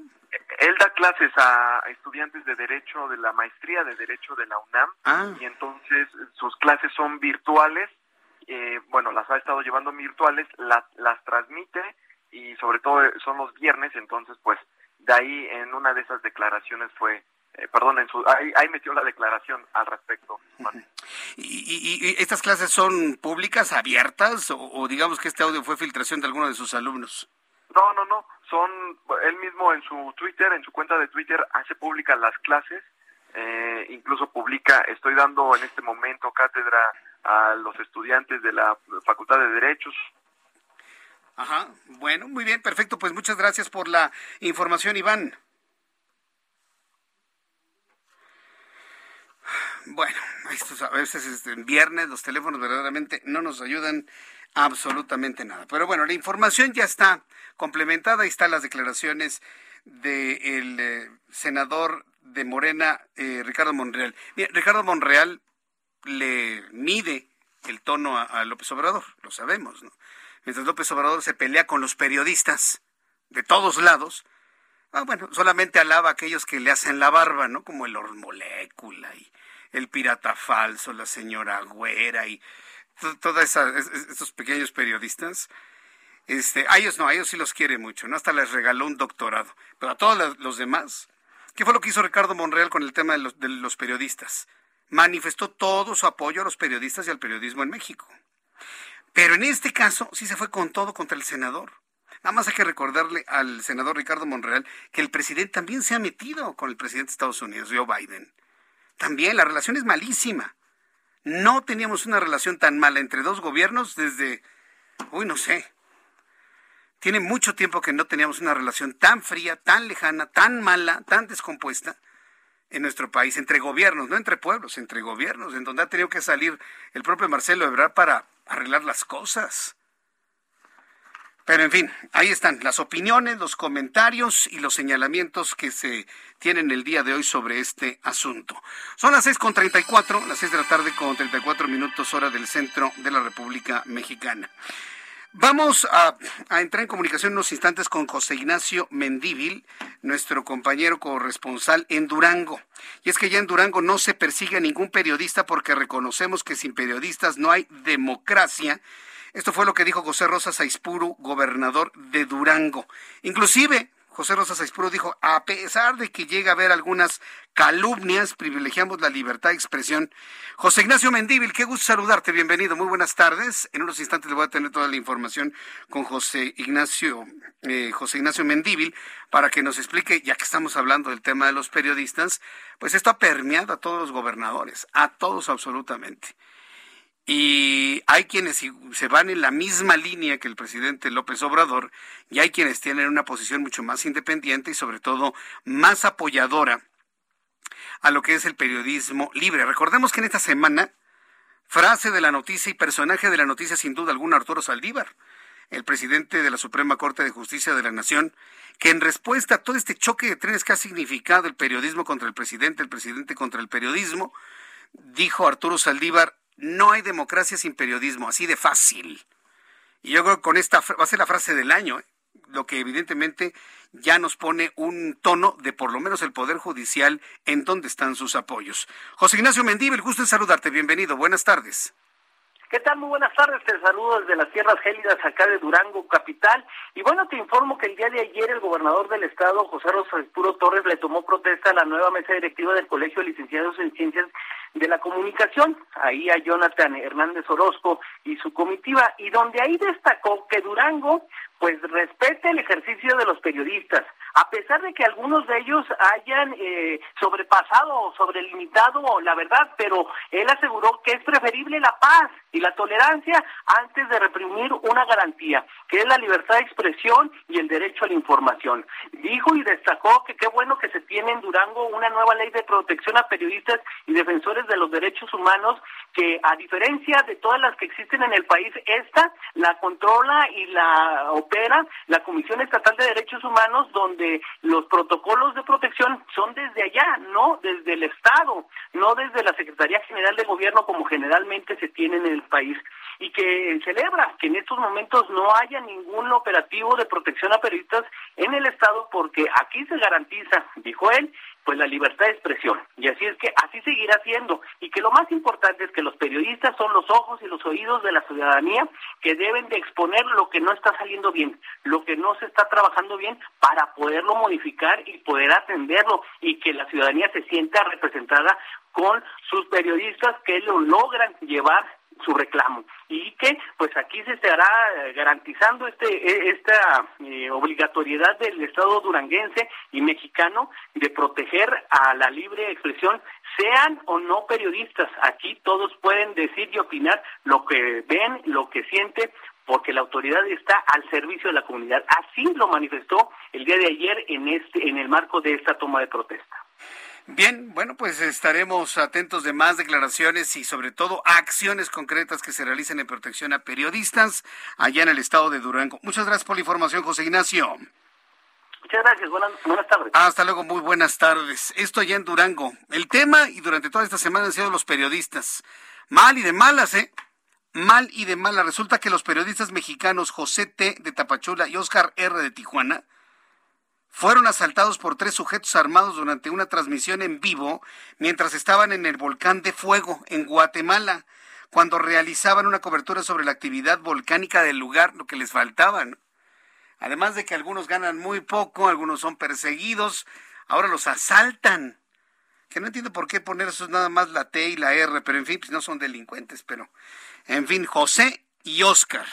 Él da clases a estudiantes de Derecho de la maestría de Derecho de la UNAM ah. y entonces sus clases son virtuales. Eh, bueno, las ha estado llevando virtuales, las, las transmite y sobre todo son los viernes, entonces pues de ahí en una de esas declaraciones fue eh, perdón, en su, ahí, ahí, metió la declaración al respecto. ¿Y, y, y estas clases son públicas, abiertas, o, o, digamos que este audio fue filtración de alguno de sus alumnos? No, no, no, son, él mismo en su Twitter, en su cuenta de Twitter, hace públicas las clases, eh, incluso publica, estoy dando en este momento cátedra a los estudiantes de la Facultad de Derechos, Ajá, bueno, muy bien, perfecto. Pues muchas gracias por la información, Iván. Bueno, a veces este, en viernes los teléfonos verdaderamente no nos ayudan absolutamente nada. Pero bueno, la información ya está complementada. Ahí están las declaraciones del eh, senador de Morena, eh, Ricardo Monreal. Ricardo Monreal le mide el tono a, López Obrador, lo sabemos, ¿no? Mientras López Obrador se pelea con los periodistas de todos lados, ah, bueno, solamente alaba a aquellos que le hacen la barba, ¿no? Como el Molécula y el pirata falso, la señora Güera y todos esos pequeños periodistas. Este, a ellos no, a ellos sí los quiere mucho, ¿no? Hasta les regaló un doctorado. Pero a todos los demás, ¿qué fue lo que hizo Ricardo Monreal con el tema de los, de los periodistas? Manifestó todo su apoyo a los periodistas y al periodismo en México. Pero en este caso sí se fue con todo contra el senador. Nada más hay que recordarle al senador Ricardo Monreal que el presidente también se ha metido con el presidente de Estados Unidos, Joe Biden. También la relación es malísima. No teníamos una relación tan mala entre dos gobiernos desde, uy, no sé, tiene mucho tiempo que no teníamos una relación tan fría, tan lejana, tan mala, tan descompuesta en nuestro país, entre gobiernos, no entre pueblos, entre gobiernos, en donde ha tenido que salir el propio Marcelo Ebrard para arreglar las cosas. Pero en fin, ahí están las opiniones, los comentarios y los señalamientos que se tienen el día de hoy sobre este asunto. Son las 6.34, las 6 de la tarde con 34 minutos hora del centro de la República Mexicana. Vamos a, entrar en comunicación unos instantes con José Ignacio Mendívil, nuestro compañero corresponsal en Durango. Y es que ya en Durango no se persigue a ningún periodista porque reconocemos que sin periodistas no hay democracia. Esto fue lo que dijo José Rosa Saispuru, gobernador de Durango. Inclusive José Rosa Saispuro dijo, a pesar de que llega a haber algunas calumnias, privilegiamos la libertad de expresión. José Ignacio Mendíbil, qué gusto saludarte, bienvenido, muy buenas tardes. En unos instantes le voy a tener toda la información con José Ignacio, eh, José Ignacio Mendíbil para que nos explique, ya que estamos hablando del tema de los periodistas, pues esto ha permeado a todos los gobernadores, a todos absolutamente. Y hay quienes se van en la misma línea que el presidente López Obrador y hay quienes tienen una posición mucho más independiente y sobre todo más apoyadora a lo que es el periodismo libre. Recordemos que en esta semana, frase de la noticia y personaje de la noticia sin duda alguna, Arturo Saldívar, el presidente de la Suprema Corte de Justicia de la Nación, que en respuesta a todo este choque de trenes que ha significado el periodismo contra el presidente, el presidente contra el periodismo, dijo Arturo Saldívar, no hay democracia sin periodismo, así de fácil. Y yo creo que con esta va a ser la frase del año, ¿eh? lo que evidentemente ya nos pone un tono de por lo menos el Poder Judicial en donde están sus apoyos. José Ignacio Mendívil, gusto en saludarte, bienvenido, buenas tardes. ¿Qué tal? Muy buenas tardes, te saludo desde las tierras gélidas acá de Durango, capital. Y bueno, te informo que el día de ayer el gobernador del estado, José Rosa Puro Torres, le tomó protesta a la nueva mesa directiva del Colegio de Licenciados en Ciencias de la Comunicación, ahí a Jonathan Hernández Orozco y su comitiva, y donde ahí destacó que Durango pues respete el ejercicio de los periodistas, a pesar de que algunos de ellos hayan eh, sobrepasado o sobrelimitado la verdad, pero él aseguró que es preferible la paz y la tolerancia antes de reprimir una garantía, que es la libertad de expresión y el derecho a la información. Dijo y destacó que qué bueno que se tiene en Durango una nueva ley de protección a periodistas y defensores de los derechos humanos, que a diferencia de todas las que existen en el país, esta la controla y la opera la Comisión Estatal de Derechos Humanos, donde los protocolos de protección son desde allá, no desde el Estado, no desde la Secretaría General de Gobierno como generalmente se tiene en el país. Y que celebra que en estos momentos no haya ningún operativo de protección a periodistas en el Estado porque aquí se garantiza, dijo él, pues la libertad de expresión. Y así es que así seguirá siendo. Y que lo más importante es que los periodistas son los ojos y los oídos de la ciudadanía que deben de exponer lo que no está saliendo bien, lo que no se está trabajando bien para poderlo modificar y poder atenderlo y que la ciudadanía se sienta representada con sus periodistas que lo logran llevar su reclamo y que pues aquí se estará eh, garantizando este e, esta eh, obligatoriedad del Estado duranguense y mexicano de proteger a la libre expresión sean o no periodistas aquí todos pueden decir y opinar lo que ven lo que sienten porque la autoridad está al servicio de la comunidad. Así lo manifestó el día de ayer en este en el marco de esta toma de protesta. Bien, bueno, pues estaremos atentos de más declaraciones y sobre todo acciones concretas que se realicen en protección a periodistas allá en el estado de Durango. Muchas gracias por la información, José Ignacio. Muchas gracias, buenas, buenas tardes. Hasta luego, muy buenas tardes. Esto allá en Durango. El tema y durante toda esta semana han sido los periodistas. Mal y de malas, ¿eh? Mal y de malas. Resulta que los periodistas mexicanos José T. de Tapachula y Oscar R. de Tijuana fueron asaltados por tres sujetos armados durante una transmisión en vivo mientras estaban en el volcán de fuego en Guatemala, cuando realizaban una cobertura sobre la actividad volcánica del lugar, lo que les faltaba. Además de que algunos ganan muy poco, algunos son perseguidos, ahora los asaltan. Que no entiendo por qué poner eso nada más la T y la R, pero en fin, pues no son delincuentes, pero en fin, José y Oscar.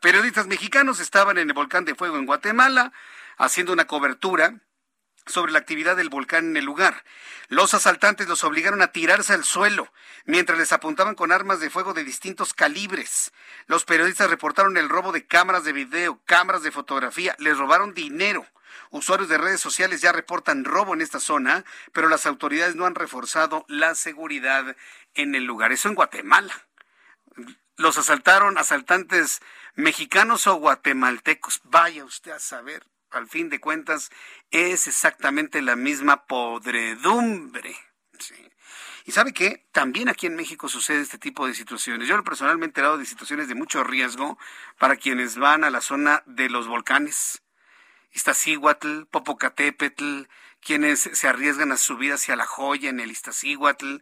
Periodistas mexicanos estaban en el volcán de fuego en Guatemala, haciendo una cobertura sobre la actividad del volcán en el lugar. Los asaltantes los obligaron a tirarse al suelo mientras les apuntaban con armas de fuego de distintos calibres. Los periodistas reportaron el robo de cámaras de video, cámaras de fotografía, les robaron dinero. Usuarios de redes sociales ya reportan robo en esta zona, pero las autoridades no han reforzado la seguridad en el lugar. Eso en Guatemala. Los asaltaron asaltantes mexicanos o guatemaltecos. Vaya usted a saber al fin de cuentas es exactamente la misma podredumbre. Y sabe qué? También aquí en México sucede este tipo de situaciones. Yo personalmente he dado de situaciones de mucho riesgo para quienes van a la zona de los volcanes. Iztaccíhuatl, Popocatépetl, quienes se arriesgan a subir hacia la joya en el Iztaccíhuatl,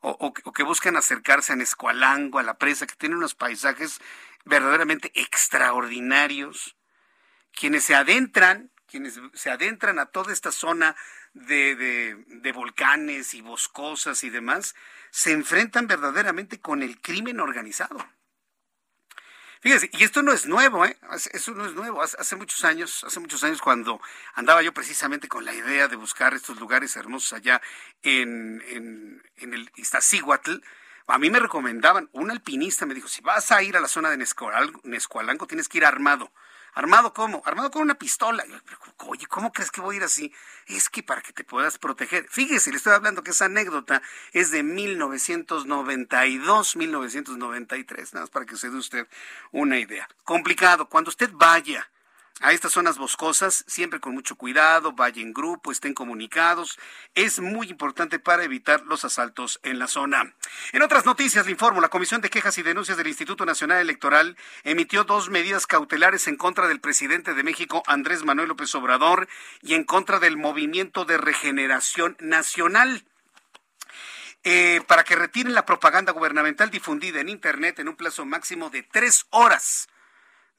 o, o, que buscan acercarse a Escualango, a la presa, que tiene unos paisajes verdaderamente extraordinarios quienes se adentran, quienes se adentran a toda esta zona de, de, volcanes y boscosas y demás, se enfrentan verdaderamente con el crimen organizado. Fíjense, y esto no es nuevo, ¿eh? Eso no es nuevo. Hace, muchos años, hace muchos años cuando andaba yo precisamente con la idea de buscar estos lugares hermosos allá en, en, en el Iztaccíhuatl, a mí me recomendaban, un alpinista me dijo, si vas a ir a la zona de Nescualanco, tienes que ir armado. ¿Armado cómo? Armado con una pistola. Oye, ¿cómo crees que voy a ir así? Es que para que te puedas proteger. Fíjese, le estoy hablando que esa anécdota es de 1992, 1993, nada más para que se dé usted una idea. Complicado. Cuando usted vaya a estas zonas boscosas, siempre con mucho cuidado, vaya en grupo, estén comunicados. Es muy importante para evitar los asaltos en la zona. En otras noticias, le informo, la Comisión de Quejas y Denuncias del Instituto Nacional Electoral emitió dos medidas cautelares en contra del presidente de México, Andrés Manuel López Obrador, y en contra del Movimiento de Regeneración Nacional. Eh, para que retiren la propaganda gubernamental difundida en Internet en un plazo máximo de tres horas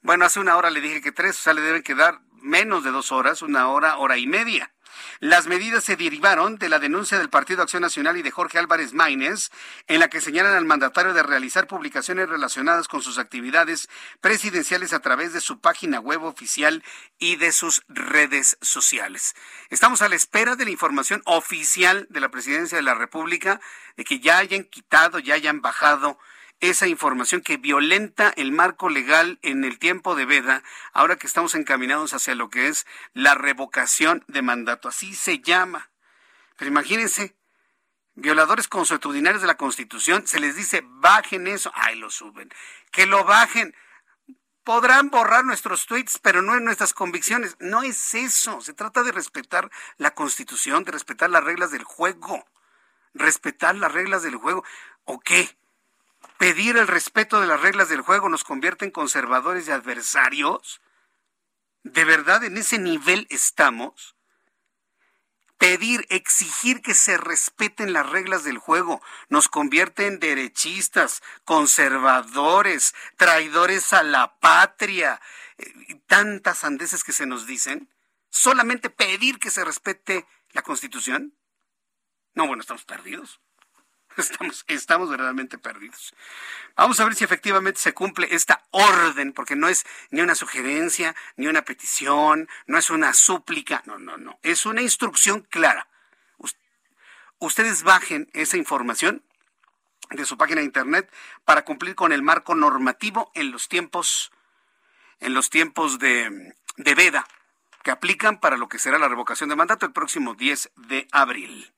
bueno, hace una hora le dije que tres, o sea, le deben quedar menos de dos horas, una hora, hora y media. Las medidas se derivaron de la denuncia del Partido Acción Nacional y de Jorge Álvarez Maínez, en la que señalan al mandatario de realizar publicaciones relacionadas con sus actividades presidenciales a través de su página web oficial y de sus redes sociales. Estamos a la espera de la información oficial de la Presidencia de la República de que ya hayan quitado, ya hayan bajado esa información que violenta el marco legal en el tiempo de veda, ahora que estamos encaminados hacia lo que es la revocación de mandato. Así se llama. Pero imagínense, violadores consuetudinarios de la Constitución, se les dice, bajen eso, ahí lo suben, que lo bajen. Podrán borrar nuestros tweets, pero no en nuestras convicciones. No es eso. Se trata de respetar la Constitución, de respetar las reglas del juego. Respetar las reglas del juego. ¿O qué? Pedir el respeto de las reglas del juego nos convierte en conservadores y adversarios? ¿De verdad en ese nivel estamos? Pedir, exigir que se respeten las reglas del juego nos convierte en derechistas, conservadores, traidores a la patria, eh, tantas andeses que se nos dicen. ¿Solamente pedir que se respete la Constitución? No, bueno, estamos perdidos. *laughs* Estamos, estamos verdaderamente perdidos. Vamos a ver si efectivamente se cumple esta orden, porque no es ni una sugerencia, ni una petición, no es una súplica, no, no, no, es una instrucción clara. Ustedes bajen esa información de su página de internet para cumplir con el marco normativo en los tiempos en los tiempos de, de veda aplican para lo que será la revocación de mandato el próximo 10 de abril.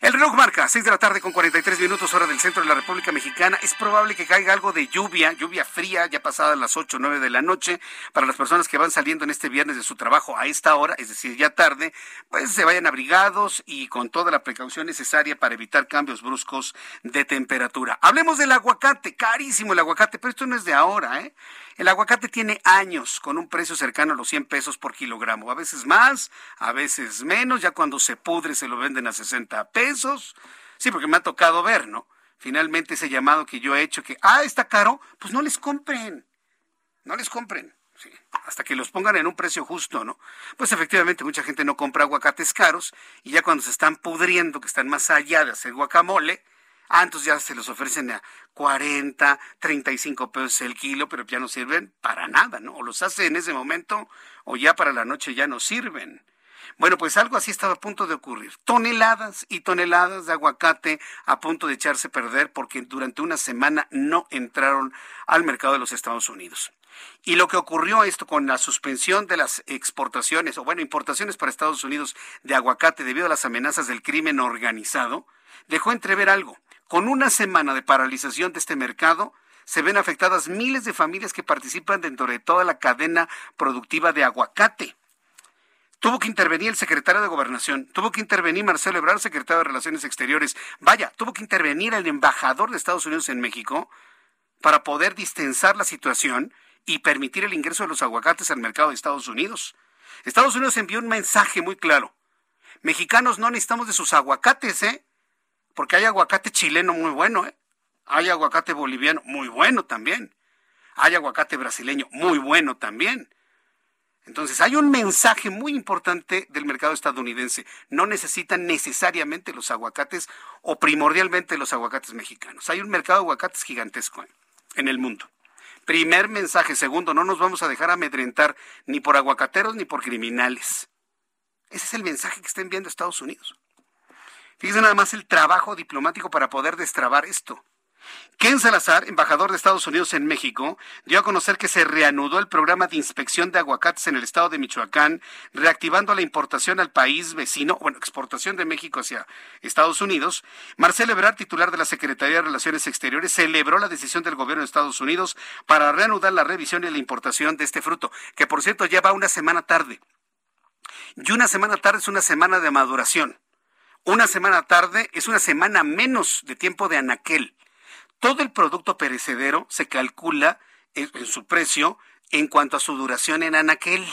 El reloj marca 6 de la tarde con 43 minutos hora del centro de la República Mexicana. Es probable que caiga algo de lluvia, lluvia fría, ya pasadas las 8 o 9 de la noche, para las personas que van saliendo en este viernes de su trabajo a esta hora, es decir, ya tarde, pues se vayan abrigados y con toda la precaución necesaria para evitar cambios bruscos de temperatura. Hablemos del aguacate, carísimo el aguacate, pero esto no es de ahora, ¿eh? El aguacate tiene años con un precio cercano a los 100 pesos por kilogramo, a veces más, a veces menos, ya cuando se pudre se lo venden a 60 pesos. Sí, porque me ha tocado ver, ¿no? Finalmente ese llamado que yo he hecho que, ah, está caro, pues no les compren, no les compren. hasta que los pongan en un precio justo, ¿no? Pues efectivamente mucha gente no compra aguacates caros y ya cuando se están pudriendo, que están más allá de hacer guacamole, Ah, entonces ya se los ofrecen a 40, 35 pesos el kilo, pero ya no sirven para nada, ¿no? O los hace en ese momento o ya para la noche ya no sirven. Bueno, pues algo así estaba a punto de ocurrir. Toneladas y toneladas de aguacate a punto de echarse a perder porque durante una semana no entraron al mercado de los Estados Unidos. Y lo que ocurrió esto con la suspensión de las exportaciones, o bueno, importaciones para Estados Unidos de aguacate debido a las amenazas del crimen organizado, dejó entrever algo. Con una semana de paralización de este mercado, se ven afectadas miles de familias que participan dentro de toda la cadena productiva de aguacate. Tuvo que intervenir el secretario de Gobernación, tuvo que intervenir Marcelo Ebrard, secretario de Relaciones Exteriores. Vaya, tuvo que intervenir el embajador de Estados Unidos en México para poder distensar la situación y permitir el ingreso de los aguacates al mercado de Estados Unidos. Estados Unidos envió un mensaje muy claro. Mexicanos no necesitamos de sus aguacates, ¿eh? Porque hay aguacate chileno muy bueno, ¿eh? hay aguacate boliviano muy bueno también, hay aguacate brasileño muy bueno también. Entonces, hay un mensaje muy importante del mercado estadounidense. No necesitan necesariamente los aguacates o primordialmente los aguacates mexicanos. Hay un mercado de aguacates gigantesco ¿eh? en el mundo. Primer mensaje. Segundo, no nos vamos a dejar amedrentar ni por aguacateros ni por criminales. Ese es el mensaje que está enviando Estados Unidos. Fíjense nada más el trabajo diplomático para poder destrabar esto. Ken Salazar, embajador de Estados Unidos en México, dio a conocer que se reanudó el programa de inspección de aguacates en el estado de Michoacán, reactivando la importación al país vecino, bueno, exportación de México hacia Estados Unidos. Marcelo Ebrard, titular de la Secretaría de Relaciones Exteriores, celebró la decisión del gobierno de Estados Unidos para reanudar la revisión y la importación de este fruto, que por cierto lleva una semana tarde. Y una semana tarde es una semana de maduración. Una semana tarde es una semana menos de tiempo de anaquel. Todo el producto perecedero se calcula en, su precio en cuanto a su duración en anaquel.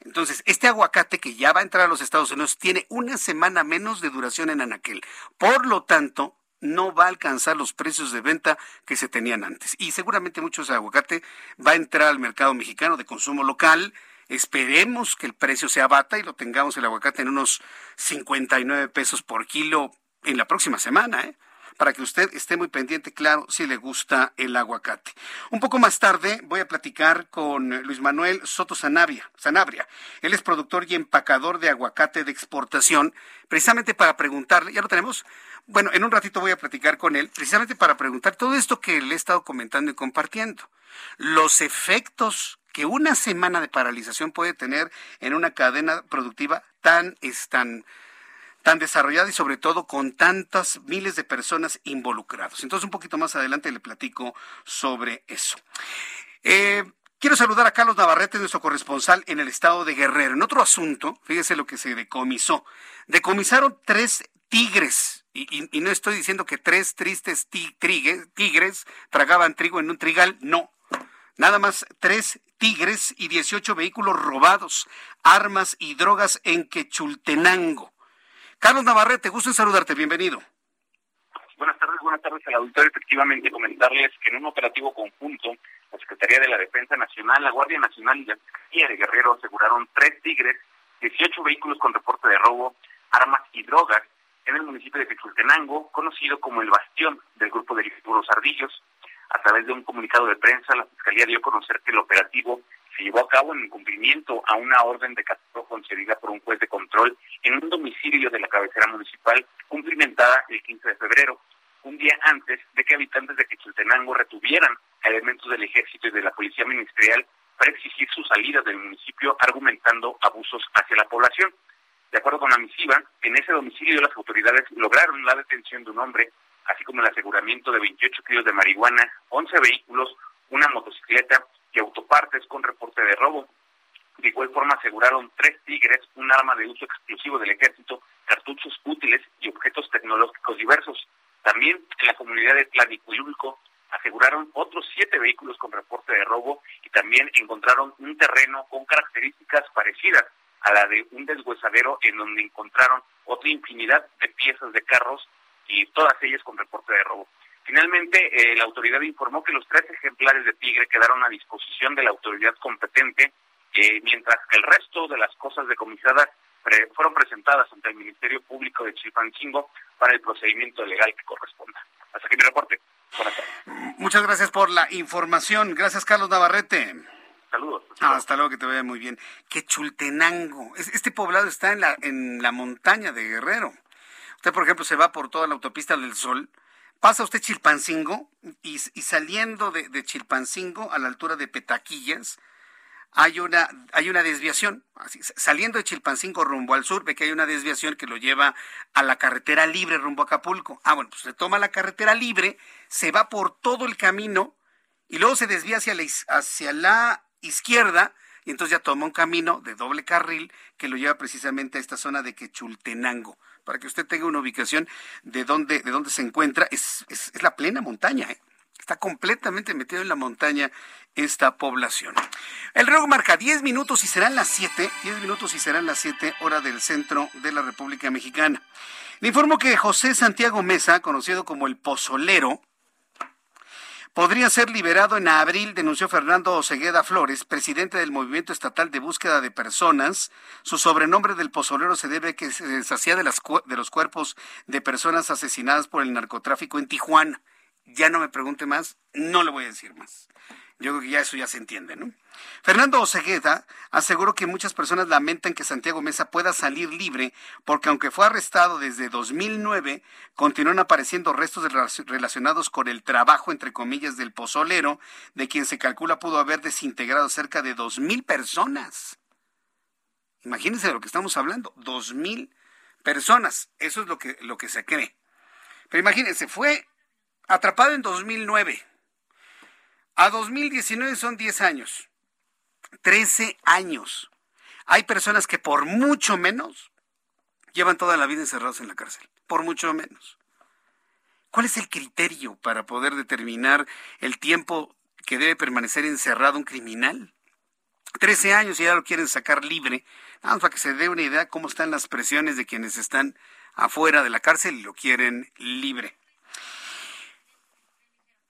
Entonces, este aguacate que ya va a entrar a los Estados Unidos tiene una semana menos de duración en anaquel. Por lo tanto, no va a alcanzar los precios de venta que se tenían antes. Y seguramente mucho ese aguacate va a entrar al mercado mexicano de consumo local Esperemos que el precio se abata y lo tengamos el aguacate en unos 59 pesos por kilo en la próxima semana, ¿eh? para que usted esté muy pendiente, claro, si le gusta el aguacate. Un poco más tarde voy a platicar con Luis Manuel Soto Sanabria. Sanabria. Él es productor y empacador de aguacate de exportación, precisamente para preguntarle, ¿ya lo tenemos? Bueno, en un ratito voy a platicar con él, precisamente para preguntar todo esto que le he estado comentando y compartiendo. Los efectos que una semana de paralización puede tener en una cadena productiva tan, tan, tan desarrollada y sobre todo con tantas miles de personas involucradas. Entonces, un poquito más adelante le platico sobre eso. Eh, quiero saludar a Carlos Navarrete, nuestro corresponsal en el estado de Guerrero. En otro asunto, fíjese lo que se decomisó. Decomisaron tres tigres. Y, y no estoy diciendo que tres tristes tigres tragaban trigo en un trigal, no. Nada más tres tigres y 18 vehículos robados, armas y drogas en Quechultenango. Carlos Navarrete, gusto en saludarte, bienvenido. Buenas tardes, buenas tardes al auditorio. Efectivamente, comentarles que en un operativo conjunto, la Secretaría de la Defensa Nacional, la Guardia Nacional y la Secretaría de Guerrero aseguraron tres tigres, 18 vehículos con reporte de robo, armas y drogas en el municipio de Quechultenango, conocido como el bastión del grupo de los ardillos. A través de un comunicado de prensa, la Fiscalía dio a conocer que el operativo se llevó a cabo en cumplimiento a una orden de captura concedida por un juez de control en un domicilio de la cabecera municipal, cumplimentada el 15 de febrero, un día antes de que habitantes de Quetzaltenango retuvieran elementos del ejército y de la policía ministerial para exigir su salida del municipio argumentando abusos hacia la población. De acuerdo con la misiva, en ese domicilio las autoridades lograron la detención de un hombre, así como el aseguramiento de 28 kilos de marihuana, 11 vehículos, una motocicleta y autopartes con reporte de robo. De igual forma aseguraron tres tigres, un arma de uso exclusivo del ejército, cartuchos útiles y objetos tecnológicos diversos. También en la comunidad de Tlanicuilulco aseguraron otros siete vehículos con reporte de robo y también encontraron un terreno con características parecidas a la de un deshuesadero en donde encontraron otra infinidad de piezas de carros y todas ellas con reporte de robo. Finalmente, eh, la autoridad informó que los tres ejemplares de tigre quedaron a disposición de la autoridad competente, eh, mientras que el resto de las cosas decomisadas fueron presentadas ante el Ministerio Público de Chilpancingo para el procedimiento legal que corresponda. Hasta aquí mi reporte. Muchas gracias por la información. Gracias, Carlos Navarrete. Saludos. hasta luego, que te vaya muy bien. Qué Chultenango. Este poblado está en la, en la montaña de Guerrero. Usted, por ejemplo, se va por toda la autopista del Sol, pasa usted Chilpancingo y, saliendo de, Chilpancingo a la altura de Petaquillas, hay una, hay una desviación. Saliendo de Chilpancingo rumbo al sur, ve que hay una desviación que lo lleva a la carretera libre rumbo a Acapulco. Ah, bueno, pues se toma la carretera libre, se va por todo el camino y luego se desvía hacia la, hacia la izquierda y entonces ya toma un camino de doble carril que lo lleva precisamente a esta zona de Quechultenango. Para que usted tenga una ubicación de dónde, de dónde se encuentra, es, es, la plena montaña, ¿eh? está completamente metido en la montaña esta población. El reloj marca 10 minutos y serán las 7, 10 minutos y serán las 7 hora del centro de la República Mexicana. Le informo que José Santiago Mesa, conocido como el Pozolero, podría ser liberado en abril, denunció Fernando Osegueda Flores, presidente del Movimiento Estatal de Búsqueda de Personas. Su sobrenombre del pozolero se debe a que se deshacía de, las, de los cuerpos de personas asesinadas por el narcotráfico en Tijuana. Ya no me pregunte más, no le voy a decir más. Yo creo que ya eso ya se entiende, ¿no? Fernando Osegueda aseguró que muchas personas lamentan que Santiago Mesa pueda salir libre porque aunque fue arrestado desde 2009, continúan apareciendo restos relacionados con el trabajo, entre comillas, del pozolero, de quien se calcula pudo haber desintegrado cerca de 2.000 personas. Imagínense de lo que estamos hablando, 2.000 personas. Eso es lo que, lo que se cree. Pero imagínense, fue atrapado en 2009 a 2019 son 10 años. 13 años. Hay personas que por mucho menos llevan toda la vida encerrados en la cárcel. Por mucho menos. ¿Cuál es el criterio para poder determinar el tiempo que debe permanecer encerrado un criminal? 13 años y ya lo quieren sacar libre. Nada más para que se dé una idea cómo están las presiones de quienes están afuera de la cárcel y lo quieren libre.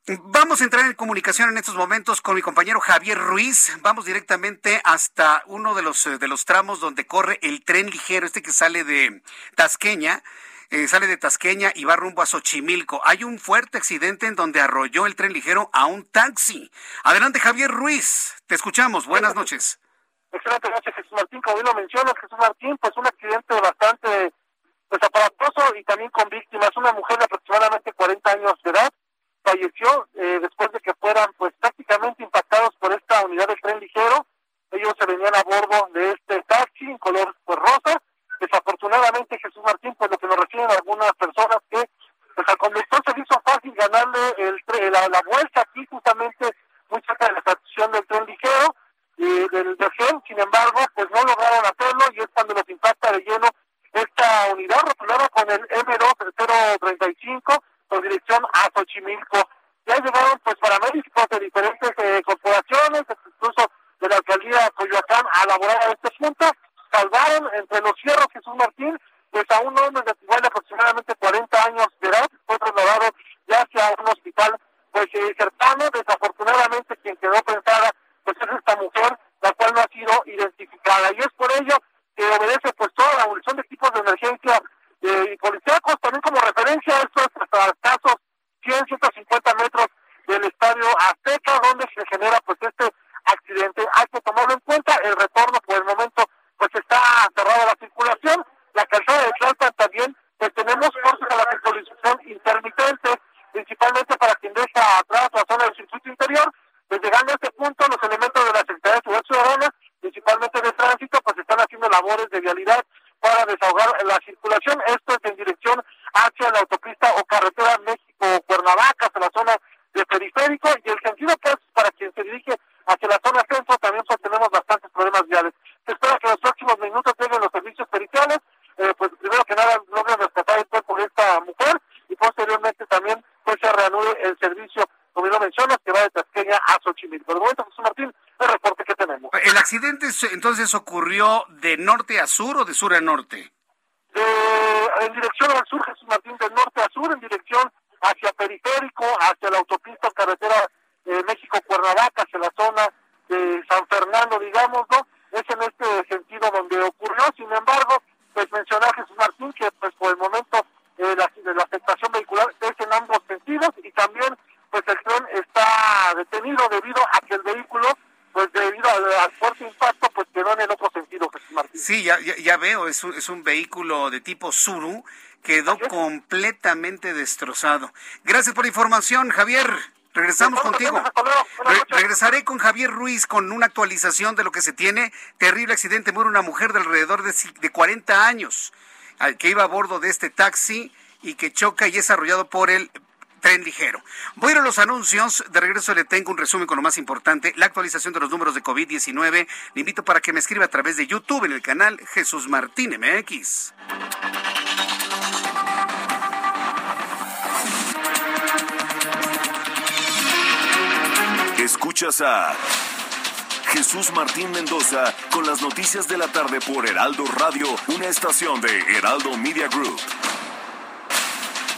Vamos a entrar en comunicación en estos momentos con mi compañero Javier Ruiz. Vamos directamente hasta uno de los, eh, de los tramos donde corre el tren ligero, este que sale de Tasqueña. Eh, sale de Tasqueña y va rumbo a Xochimilco. Hay un fuerte accidente en donde arrolló el tren ligero a un taxi. Adelante, Javier Ruiz. Te escuchamos. Buenas noches. Excelente noche, Jesús Martín. Como bien lo mencionas, Jesús Martín, pues un accidente bastante pues, aparatoso y también con víctimas. Una mujer de aproximadamente 40 años de edad falleció eh, después de que fueran pues prácticamente impactados por esta unidad de tren ligero. Ellos se venían a bordo de este taxi en color pues, rosa. Desafortunadamente Jesús Martín, pues lo que nos refieren algunas personas que pues al conductor se hizo fácil ganarle el, la, la vuelta aquí justamente de norte a sur o de sur a norte? en dirección al sur, Jesús Martín, de norte a sur, en dirección hacia periférico, hacia la autopista carretera eh, México-Cuernavaca, hacia la zona de San Fernando, digamos, ¿no? Es en este sentido donde ocurrió, sin embargo, pues mencionar Jesús Martín que pues por el momento eh, la, la afectación vehicular es en ambos sentidos y también pues el tren está detenido debido a que el vehículo pues debido al, fuerte impacto, pues quedó en el otro sentido, Jesús Martín. Sí, ya, ya, veo, es un, es un vehículo de tipo Suru, quedó completamente destrozado. Gracias por la información, Javier. Regresamos contigo. regresaré con Javier Ruiz con una actualización de lo que se tiene. Terrible accidente, muere una mujer de alrededor de, de 40 años que iba a bordo de este taxi y que choca y es arrollado por el tren ligero. A los anuncios. De regreso le tengo un resumen con lo más importante, la actualización de los números de COVID-19. Le invito para que me escriba a través de YouTube en el canal Jesús Martín MX. Escuchas a Jesús Martín Mendoza con las noticias de la tarde por Heraldo Radio, una estación de Heraldo Media Group.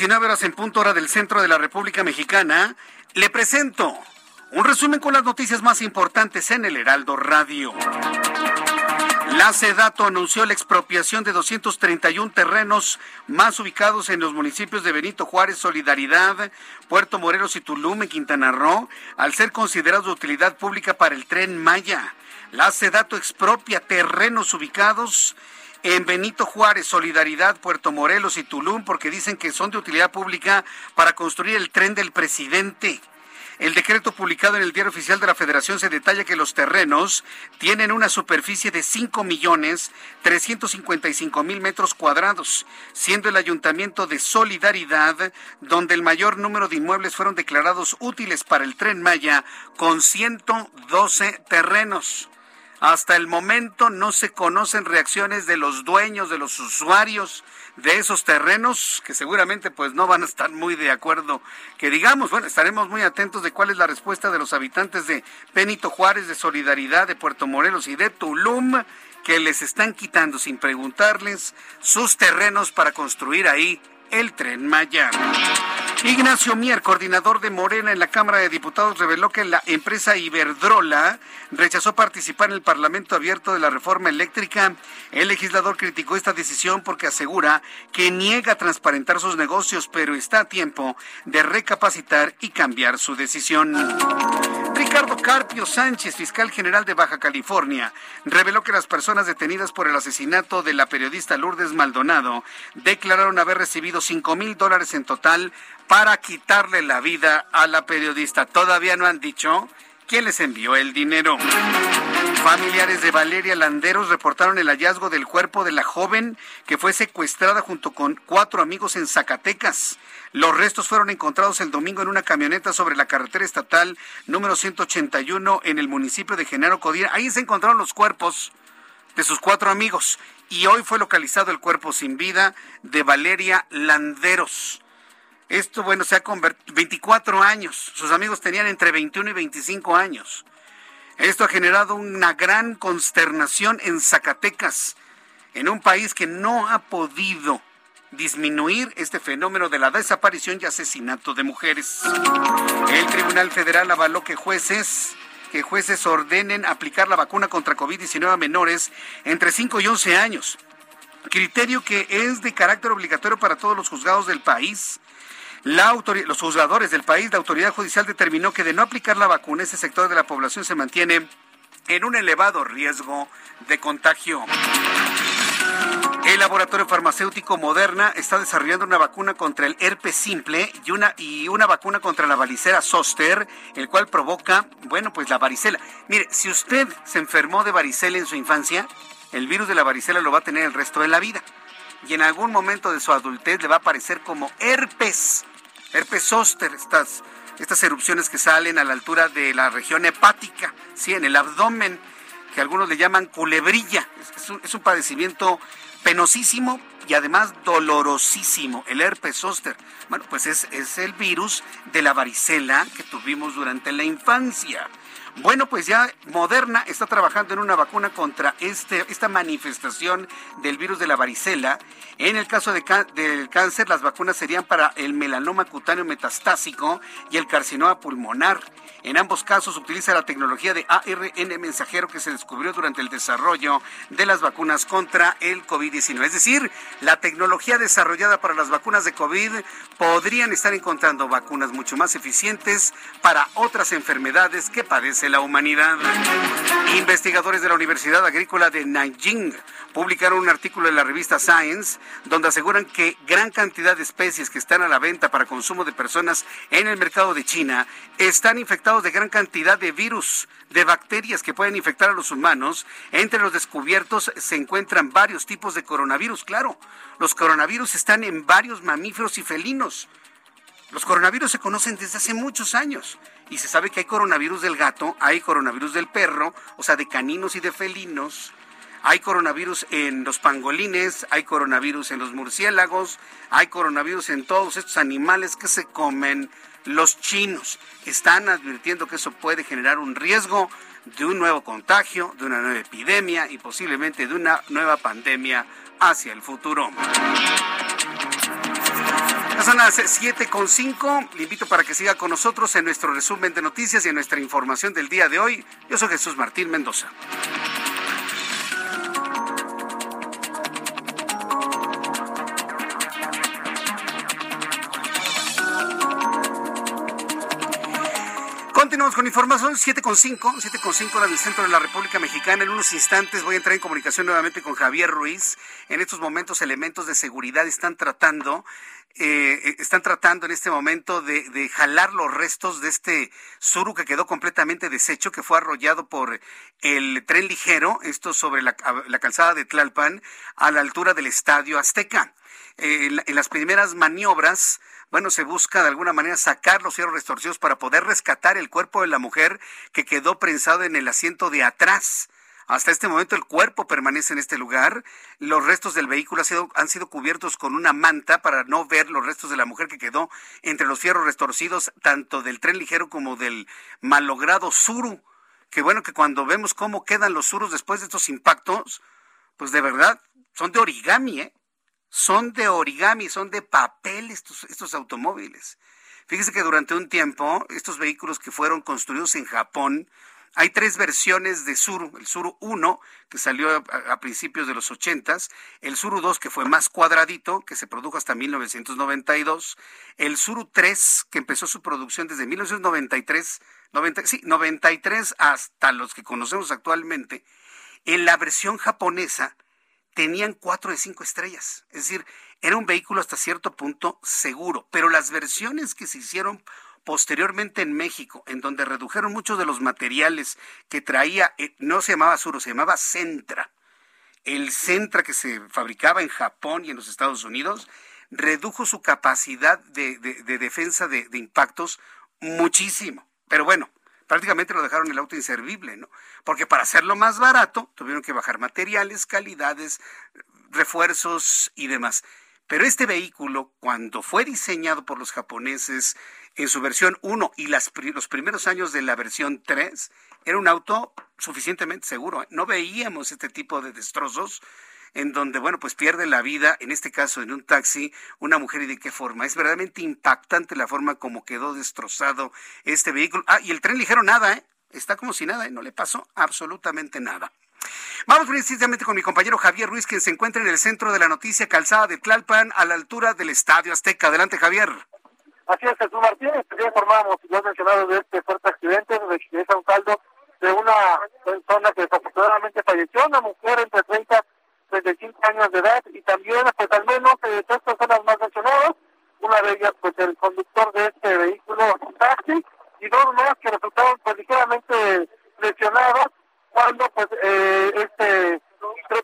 19 horas en punto hora del centro de la República Mexicana, le presento un resumen con las noticias más importantes en el Heraldo Radio. La Sedato anunció la expropiación de 231 terrenos más ubicados en los municipios de Benito Juárez, Solidaridad, Puerto Morelos y Tulum, en Quintana Roo, al ser considerados de utilidad pública para el tren Maya. La Sedato expropia terrenos ubicados en Benito Juárez, Solidaridad, Puerto Morelos y Tulum, porque dicen que son de utilidad pública para construir el tren del presidente. El decreto publicado en el Diario Oficial de la Federación se detalla que los terrenos tienen una superficie de 5 millones 355 mil metros cuadrados, siendo el Ayuntamiento de Solidaridad donde el mayor número de inmuebles fueron declarados útiles para el tren Maya con 112 terrenos. Hasta el momento no se conocen reacciones de los dueños, de los usuarios de esos terrenos, que seguramente pues no van a estar muy de acuerdo. Que digamos, bueno, estaremos muy atentos de cuál es la respuesta de los habitantes de Benito Juárez, de Solidaridad, de Puerto Morelos y de Tulum, que les están quitando sin preguntarles sus terrenos para construir ahí el tren Maya. Ignacio Mier, coordinador de Morena en la Cámara de Diputados, reveló que la empresa Iberdrola rechazó participar en el Parlamento Abierto de la Reforma Eléctrica. El legislador criticó esta decisión porque asegura que niega transparentar sus negocios, pero está a tiempo de recapacitar y cambiar su decisión. Ricardo Carpio Sánchez, fiscal general de Baja California, reveló que las personas detenidas por el asesinato de la periodista Lourdes Maldonado declararon haber recibido 5 mil dólares en total para quitarle la vida a la periodista. Todavía no han dicho quién les envió el dinero. Familiares de Valeria Landeros reportaron el hallazgo del cuerpo de la joven que fue secuestrada junto con cuatro amigos en Zacatecas. Los restos fueron encontrados el domingo en una camioneta sobre la carretera estatal número 181 en el municipio de Genaro Codina. Ahí se encontraron los cuerpos de sus cuatro amigos y hoy fue localizado el cuerpo sin vida de Valeria Landeros. Esto, bueno, se ha convertido 24 años. Sus amigos tenían entre 21 y 25 años. Esto ha generado una gran consternación en Zacatecas, en un país que no ha podido disminuir este fenómeno de la desaparición y asesinato de mujeres. El Tribunal Federal avaló que jueces que jueces ordenen aplicar la vacuna contra COVID-19 a menores entre 5 y 11 años. Criterio que es de carácter obligatorio para todos los juzgados del país. La los juzgadores del país, la autoridad judicial determinó que de no aplicar la vacuna, ese sector de la población se mantiene en un elevado riesgo de contagio. El laboratorio farmacéutico Moderna está desarrollando una vacuna contra el herpes simple y una, y una vacuna contra la varicela zoster, el cual provoca, bueno, pues la varicela. Mire, si usted se enfermó de varicela en su infancia, el virus de la varicela lo va a tener el resto de la vida. Y en algún momento de su adultez le va a aparecer como herpes, herpes zoster, estas, estas erupciones que salen a la altura de la región hepática, sí, en el abdomen, que algunos le llaman culebrilla. es un padecimiento penosísimo y además dolorosísimo, el herpes zóster. Bueno, pues es, es el virus de la varicela que tuvimos durante la infancia. Bueno, pues ya Moderna está trabajando en una vacuna contra este, esta manifestación del virus de la varicela. En el caso de del cáncer, las vacunas serían para el melanoma cutáneo metastásico y el carcinoma pulmonar. En ambos casos utiliza la tecnología de ARN mensajero que se descubrió durante el desarrollo de las vacunas contra el COVID-19. Es decir, la tecnología desarrollada para las vacunas de COVID podrían estar encontrando vacunas mucho más eficientes para otras enfermedades que la humanidad. Investigadores de la Universidad Agrícola de Nanjing publicaron un artículo en la revista Science donde aseguran que gran cantidad de especies que están a la venta para consumo de personas en el mercado de China están infectados de gran cantidad de virus, de bacterias que pueden infectar a los humanos. Entre los descubiertos se encuentran varios tipos de coronavirus. Claro, los coronavirus están en varios mamíferos y felinos. Los coronavirus se conocen desde hace muchos años y se sabe que hay coronavirus del gato, hay coronavirus del perro, o sea, de caninos y de felinos. Hay coronavirus en los pangolines, hay coronavirus en los murciélagos, hay coronavirus en todos estos animales que se comen los chinos. Están advirtiendo que eso puede generar un riesgo de un nuevo contagio, de una nueva epidemia y posiblemente de una nueva pandemia hacia el futuro. Son las 7.5. Le invito para que siga con nosotros en nuestro resumen de noticias y en nuestra información del día de hoy. Yo soy Jesús Martín Mendoza. Continuamos con información 7.5, 7.5 del centro de la República Mexicana. En unos instantes voy a entrar en comunicación nuevamente con Javier Ruiz. En estos momentos elementos de seguridad están tratando, eh, están tratando en este momento de, jalar los restos de este suru que quedó completamente deshecho, que fue arrollado por el tren ligero, esto sobre la, calzada de Tlalpan, a la altura del Estadio Azteca. Eh, en las primeras maniobras bueno, se busca de alguna manera sacar los cierros restorcidos para poder rescatar el cuerpo de la mujer que quedó prensado en el asiento de atrás. Hasta este momento el cuerpo permanece en este lugar. Los restos del vehículo han sido, cubiertos con una manta para no ver los restos de la mujer que quedó entre los fierros restorcidos, tanto del tren ligero como del malogrado suru. Que bueno que cuando vemos cómo quedan los surus después de estos impactos, pues de verdad son de origami, ¿eh? Son de origami, son de papel estos, estos automóviles. Fíjese que durante un tiempo, estos vehículos que fueron construidos en Japón, hay tres versiones de Suru. El Suru 1, que salió a, principios de los 80, el Suru 2, que fue más cuadradito, que se produjo hasta 1992, el Suru 3, que empezó su producción desde 1993, 90, sí, 93 hasta los que conocemos actualmente. En la versión japonesa, tenían cuatro de cinco estrellas. Es decir, era un vehículo hasta cierto punto seguro. Pero las versiones que se hicieron posteriormente en México, en donde redujeron muchos de los materiales que traía, eh, no se llamaba Suro, se llamaba Centra. El Centra que se fabricaba en Japón y en los Estados Unidos redujo su capacidad de, defensa de impactos muchísimo. Pero bueno, prácticamente lo dejaron el auto inservible, ¿no? Porque para hacerlo más barato tuvieron que bajar materiales, calidades, refuerzos y demás. Pero este vehículo, cuando fue diseñado por los japoneses en su versión 1 y los primeros años de la versión 3, era un auto suficientemente seguro. ¿eh? No veíamos este tipo de destrozos en donde, bueno, pues pierde la vida, en este caso en un taxi, una mujer y de qué forma. Es verdaderamente impactante la forma como quedó destrozado este vehículo. Ah, y el tren ligero nada, ¿eh? está como si nada, ¿eh? no le pasó absolutamente nada. Vamos precisamente con mi compañero Javier Ruiz, quien se encuentra en el centro de la noticia calzada de Tlalpan, a la altura del Estadio Azteca. Adelante, Javier. Así es, Jesús Martínez, ya informamos, ya mencionado de este fuerte accidente, donde es un saldo de una persona que desafortunadamente falleció, una mujer entre 30 y 35 años de edad, y también, pues al menos eh, tres personas más mencionadas, una de ellas, pues el conductor de este vehículo, taxi, y dos más que resultaron pues ligeramente lesionados cuando pues eh, este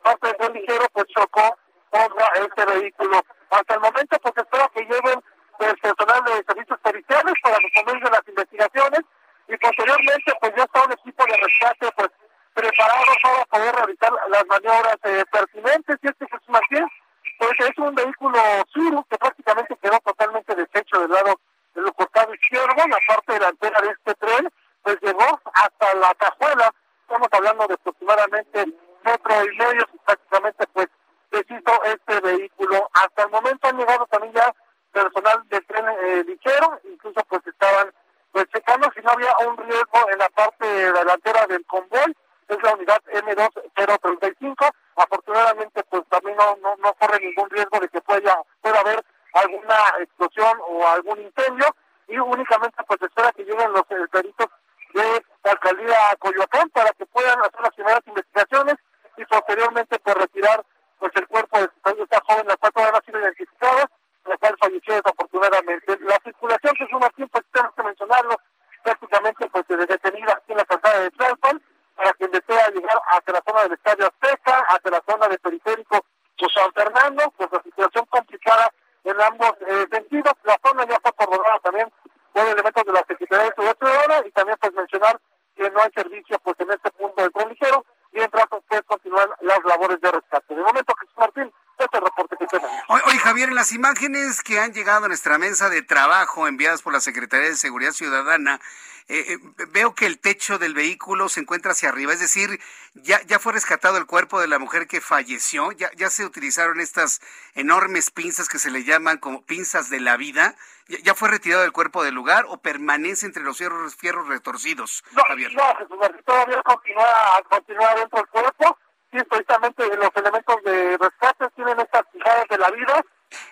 parte del ligero pues chocó contra este vehículo. Hasta el momento pues espero que lleven el personal de servicios periciales para que comiencen las investigaciones y posteriormente pues ya está un equipo de rescate pues preparado para poder realizar las maniobras eh, pertinentes y este Jesús Martín pues es un vehículo Suru que prácticamente quedó totalmente deshecho del lado del costado izquierdo, la parte delantera de este tren pues llegó hasta la cajuela, estamos hablando de aproximadamente metro y medio, prácticamente pues deshizo este vehículo. Hasta el momento han llegado también ya personal del tren eh, ligero, incluso pues estaban pues checando si no había un riesgo en la parte delantera del convoy, es la unidad M2035, afortunadamente pues también no, no, no corre ningún riesgo de que pueda, pueda haber alguna explosión o algún incendio. Y únicamente pues espera que lleguen los eh, peritos de la alcaldía Coyoacán para que puedan hacer las primeras investigaciones y posteriormente pues retirar pues el cuerpo de esta joven la cual todavía no ha sido identificada la cual falleció desafortunadamente. La circulación, que es un tiempo, tenemos que mencionarlo, prácticamente pues detenida aquí en la calzada de Tlalpan, para quien desea llegar hacia la zona del Estadio Azteca, hacia la zona de periférico pues San Fernando, pues la situación complicada en ambos eh, sentidos. La zona ya fue corroborada también por elementos de la Secretaría de Seguridad Ciudadana y también pues mencionar que no hay servicio pues en este punto del tren ligero mientras pues continúan las labores de rescate. De momento, Jesús Martín, este reporte que tenemos. Oye, Javier, en que han llegado a nuestra mesa de trabajo enviadas por la Secretaría de Seguridad Ciudadana, eh, eh, veo que el techo del vehículo se encuentra hacia arriba, es decir, ya, ya fue rescatado el cuerpo de la mujer que falleció, ya, ya se utilizaron estas enormes pinzas que se le llaman como pinzas de la vida, ya, ya fue retirado el cuerpo del lugar o permanece entre los fierros, fierros retorcidos, no, Javier. No, Jesús Martín, todavía continúa, continúa dentro del cuerpo, sí, precisamente los elementos de rescate tienen estas pisadas de la vida,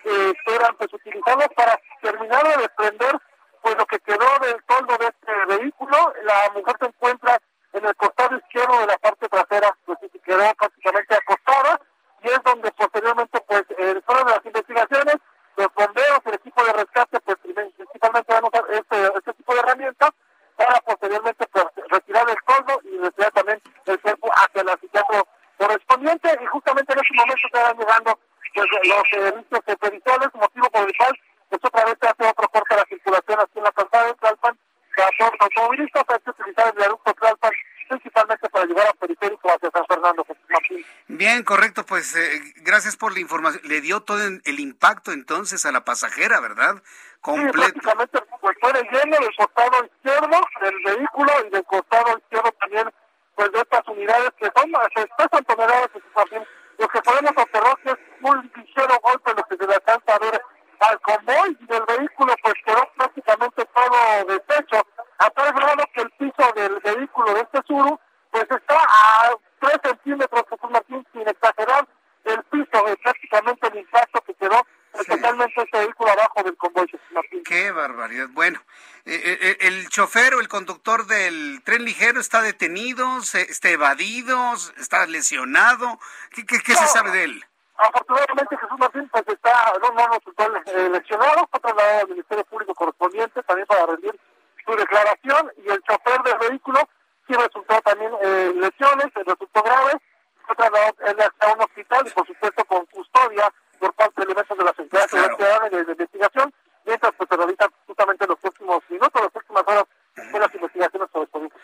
eh, esperan pues utilizarlos para terminar de desprender pues lo que quedó del toldo de este vehículo, la mujer se encuentra en el costado izquierdo de la parte trasera, pues se quedó prácticamente acostada, y es donde posteriormente pues eh, fueron las investigaciones, los bomberos, el equipo de rescate, pues principalmente van a usar este, este tipo de herramientas para posteriormente pues, retirar el toldo y retirar también el cuerpo hacia el anfiteatro correspondiente, y justamente en ese momento se van llegando pues, los servicios periciales, motivo por el cual pues otra vez se hace otro corte a la circulación aquí en la calzada de Tlalpan, que a todos los automovilistas hay que utilizar el viaducto Tlalpan principalmente para llegar a periférico hacia San Fernando, Martín. Bien, correcto, pues eh, gracias por la información. Le dio todo el impacto entonces a la pasajera, ¿verdad? Completo. Sí, prácticamente pues fue de lleno del costado izquierdo del vehículo y del costado izquierdo también pues de estas unidades que son, se pesan toneladas, Jesús Martín. Lo que podemos observar es un ligero golpe lo que se le alcanza a ver al convoy del vehículo pues quedó prácticamente todo deshecho, a tal grado que el piso del vehículo de este Suru pues está a 3 centímetros, Jesús Martín, sin exagerar, el piso, es prácticamente el impacto que quedó totalmente este vehículo abajo del convoy, Jesús Martín. Qué barbaridad. Bueno, eh, eh, el chofer o el conductor del tren ligero está detenido, se, está evadido, está lesionado. ¿Qué, qué, qué no, se sabe de él? Afortunadamente Jesús Martín pues está, no, no resultó eh, lesionado, fue trasladado al Ministerio Público correspondiente también para rendir su declaración y el chofer del vehículo sí resultó también eh, lesiones, resultó grave, fue trasladado él a un hospital y por supuesto con custodia por parte de elementos de la Secretaría claro. Ciudadana de, de Investigación, mientras pues se realizan justamente los próximos minutos, las próximas horas de las investigaciones correspondientes.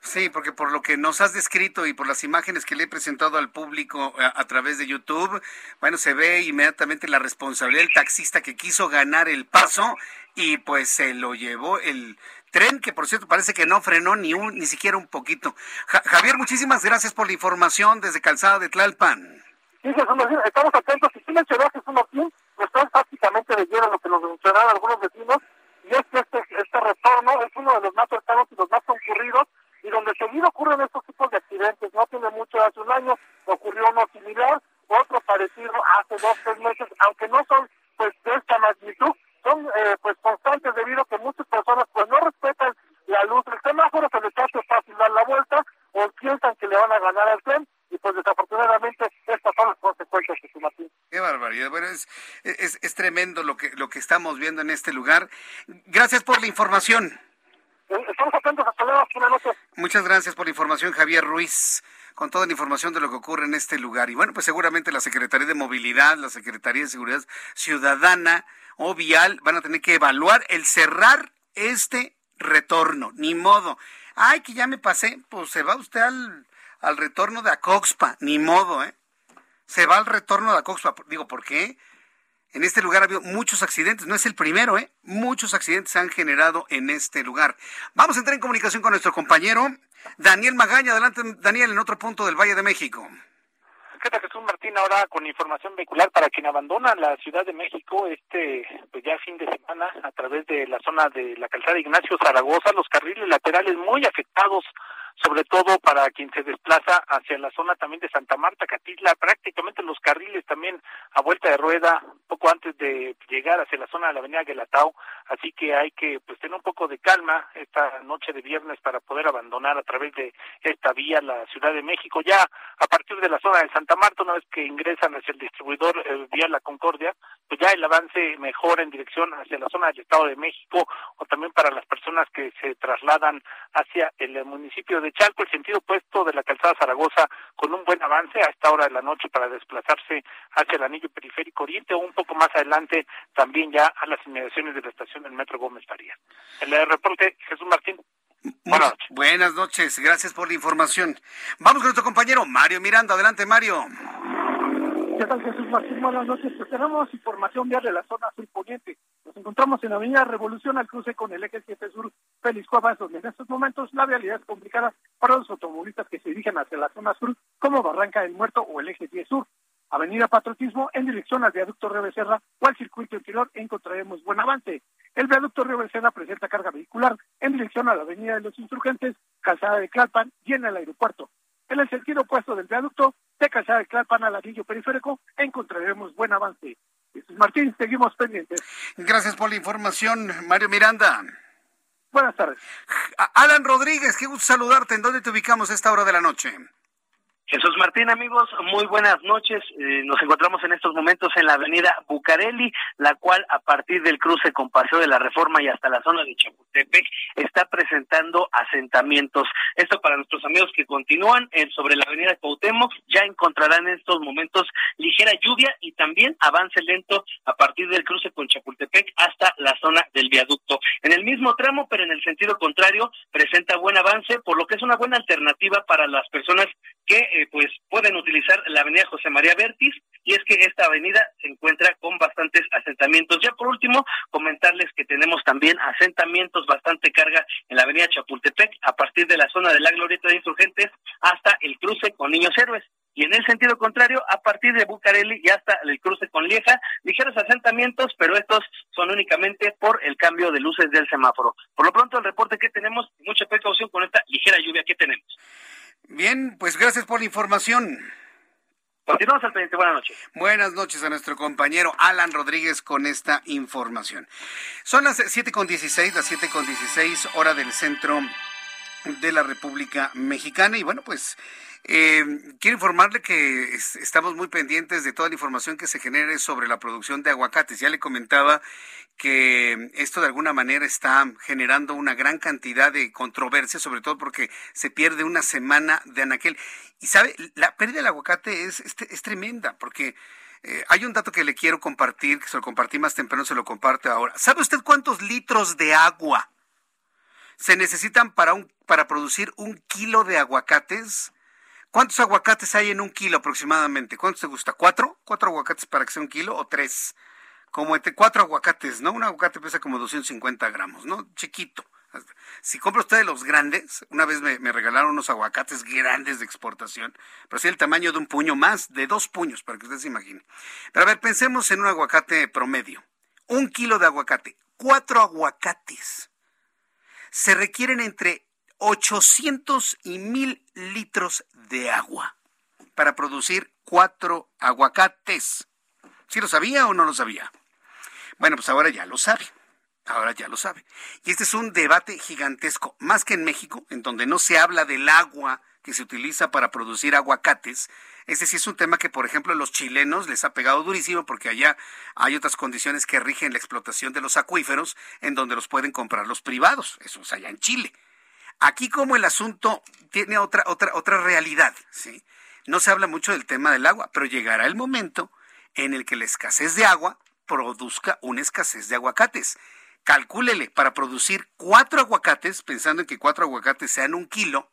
Sí, porque por lo que nos has descrito y por las imágenes que le he presentado al público a, a, través de YouTube, bueno, se ve inmediatamente la responsabilidad del taxista que quiso ganar el paso y pues se lo llevó el tren que por cierto parece que no frenó ni un ni siquiera un poquito. Ja, Javier, muchísimas gracias por la información desde Calzada de Tlalpan. Sí, Jesús estamos atentos. Y sí mencionó Jesús Martín, pues todo prácticamente de lleno lo que nos mencionaron algunos vecinos, y es que este, este retorno es uno de los más cercanos y los más concurridos, y donde seguido ocurren estos tipos de accidentes. No tiene mucho, hace un año ocurrió uno similar, otro parecido hace dos, tres meses, aunque no son pues de esta magnitud, son eh, pues constantes debido a que muchas personas pues no respetan la luz del semáforo, se les hace fácil dar la vuelta o piensan que le van a ganar al tren y pues desafortunadamente estas son las consecuencias que se mantienen. Qué barbaridad, bueno, es, es, es, tremendo lo que, lo que estamos viendo en este lugar. Gracias por la información. Eh, estamos atentos hasta luego, noche. Muchas gracias por la información, Javier Ruiz con toda la información de lo que ocurre en este lugar. Y bueno, pues seguramente la Secretaría de Movilidad, la Secretaría de Seguridad Ciudadana o Vial van a tener que evaluar el cerrar este retorno. Ni modo. Ay, que ya me pasé. Pues se va usted al al retorno de Acoxpa. Ni modo, ¿eh? Se va al retorno de Acoxpa. Digo, ¿por qué? En este lugar ha habido muchos accidentes, no es el primero, ¿eh? Muchos accidentes se han generado en este lugar. Vamos a entrar en comunicación con nuestro compañero Daniel Magaña. Adelante, Daniel, en otro punto del Valle de México. ¿Qué tal, Jesús Martín? Ahora con información vehicular para quien abandona la Ciudad de México este pues ya fin de semana a través de la zona de la calzada Ignacio Zaragoza, los carriles laterales muy afectados sobre todo para quien se desplaza hacia la zona también de Santa Marta, Catitla, prácticamente los carriles también a vuelta de rueda, poco antes de llegar hacia la zona de la avenida Guelatao, así que hay que pues tener un poco de calma esta noche de viernes para poder abandonar a través de esta vía la Ciudad de México, ya a partir de la zona de Santa Marta, una vez que ingresan hacia el distribuidor eh, vía La Concordia, pues ya el avance mejora en dirección hacia la zona del Estado de México o también para las personas que se trasladan hacia el municipio de Chalco, el sentido opuesto de la calzada Zaragoza, con un buen avance a esta hora de la noche para desplazarse hacia el anillo periférico oriente o un poco más adelante también ya a las inmediaciones de la estación del Metro Gómez Faría. El reporte, Jesús Martín. Buenas noches. Buenas noches, gracias por la información. Vamos con nuestro compañero Mario Miranda. Adelante, Mario. ¿Qué tal, Jesús Martín? Buenas noches. Pues tenemos información vial de la zona sur poniente. Nos encontramos en la avenida Revolución al cruce con el eje 7 sur Félix Cuevas, en estos momentos la vialidad es complicada para los automovilistas que se dirigen hacia la zona sur, como Barranca del Muerto o el eje 10 sur. Avenida Patriotismo en dirección al viaducto Río Becerra o al circuito interior encontraremos buen avance. El viaducto Río Becerra presenta carga vehicular en dirección a la avenida de los insurgentes, calzada de Clalpan y en el aeropuerto. En el sentido opuesto del viaducto, de Calzada de Clalpan al anillo periférico, encontraremos buen avance. Martín, seguimos pendientes. Gracias por la información, Mario Miranda. Buenas tardes. Alan Rodríguez, qué gusto saludarte. ¿En dónde te ubicamos a esta hora de la noche? Jesús Martín, amigos, muy buenas noches. Eh, nos encontramos en estos momentos en la avenida Bucareli, la cual a partir del cruce con Paseo de la Reforma y hasta la zona de Chapultepec está presentando asentamientos. Esto para nuestros amigos que continúan en, sobre la avenida Cuauhtémoc, ya encontrarán en estos momentos ligera lluvia y también avance lento a partir del cruce con Chapultepec hasta la zona del viaducto. En el mismo tramo, pero en el sentido contrario, presenta buen avance, por lo que es una buena alternativa para las personas que eh, pues pueden utilizar la avenida José María Vértiz y es que esta avenida se encuentra con bastantes asentamientos. Ya por último, comentarles que tenemos también asentamientos, bastante carga en la avenida Chapultepec a partir de la zona de la Glorieta de Insurgentes hasta el cruce con Niños Héroes. Y en el sentido contrario, a partir de Bucareli y hasta el cruce con Lieja, ligeros asentamientos, pero estos son únicamente por el cambio de luces del semáforo. Por lo pronto, el reporte que tenemos, mucha precaución con esta ligera lluvia que tenemos. Bien, pues gracias por la información. Continuamos al pendiente. Buenas noches. Buenas noches a nuestro compañero Alan Rodríguez con esta información. Son las 7.16, las 7.16 hora del centro de la República Mexicana. Y bueno, pues eh, quiero informarle que estamos muy pendientes de toda la información que se genere sobre la producción de aguacates. Ya le comentaba que esto de alguna manera está generando una gran cantidad de controversia, sobre todo porque se pierde una semana de anaquel. Y sabe, la pérdida del aguacate es, es, tremenda, porque eh, hay un dato que le quiero compartir, que se lo compartí más temprano, se lo comparte ahora. ¿Sabe usted cuántos litros de agua se necesitan para, un, para producir un kilo de aguacates? ¿Cuántos aguacates hay en un kilo aproximadamente? ¿Cuántos te gusta? ¿Cuatro? ¿Cuatro aguacates para que sea un kilo o tres? como entre cuatro aguacates, ¿no? Un aguacate pesa como 250 gramos, ¿no? Chiquito. Si compra usted los grandes, una vez me, regalaron unos aguacates grandes de exportación, pero sí el tamaño de un puño más, de dos puños, para que usted se imagine. Pero a ver, pensemos en un aguacate promedio. Un kilo de aguacate, cuatro aguacates. Se requieren entre 800 y 1000 litros de agua para producir cuatro aguacates. ¿Sí lo sabía o no lo sabía? Bueno, pues ahora ya lo sabe. Ahora ya lo sabe. Y este es un debate gigantesco, más que en México, en donde no se habla del agua que se utiliza para producir aguacates. Ese sí es un tema que, por ejemplo, a los chilenos les ha pegado durísimo porque allá hay otras condiciones que rigen la explotación de los acuíferos en donde los pueden comprar los privados. Eso es allá en Chile. Aquí como el asunto tiene otra, otra, otra realidad, ¿sí? No se habla mucho del tema del agua, pero llegará el momento en el que la escasez de agua produzca una escasez de aguacates. Calcúlele, para producir cuatro aguacates, pensando en que cuatro aguacates sean un kilo,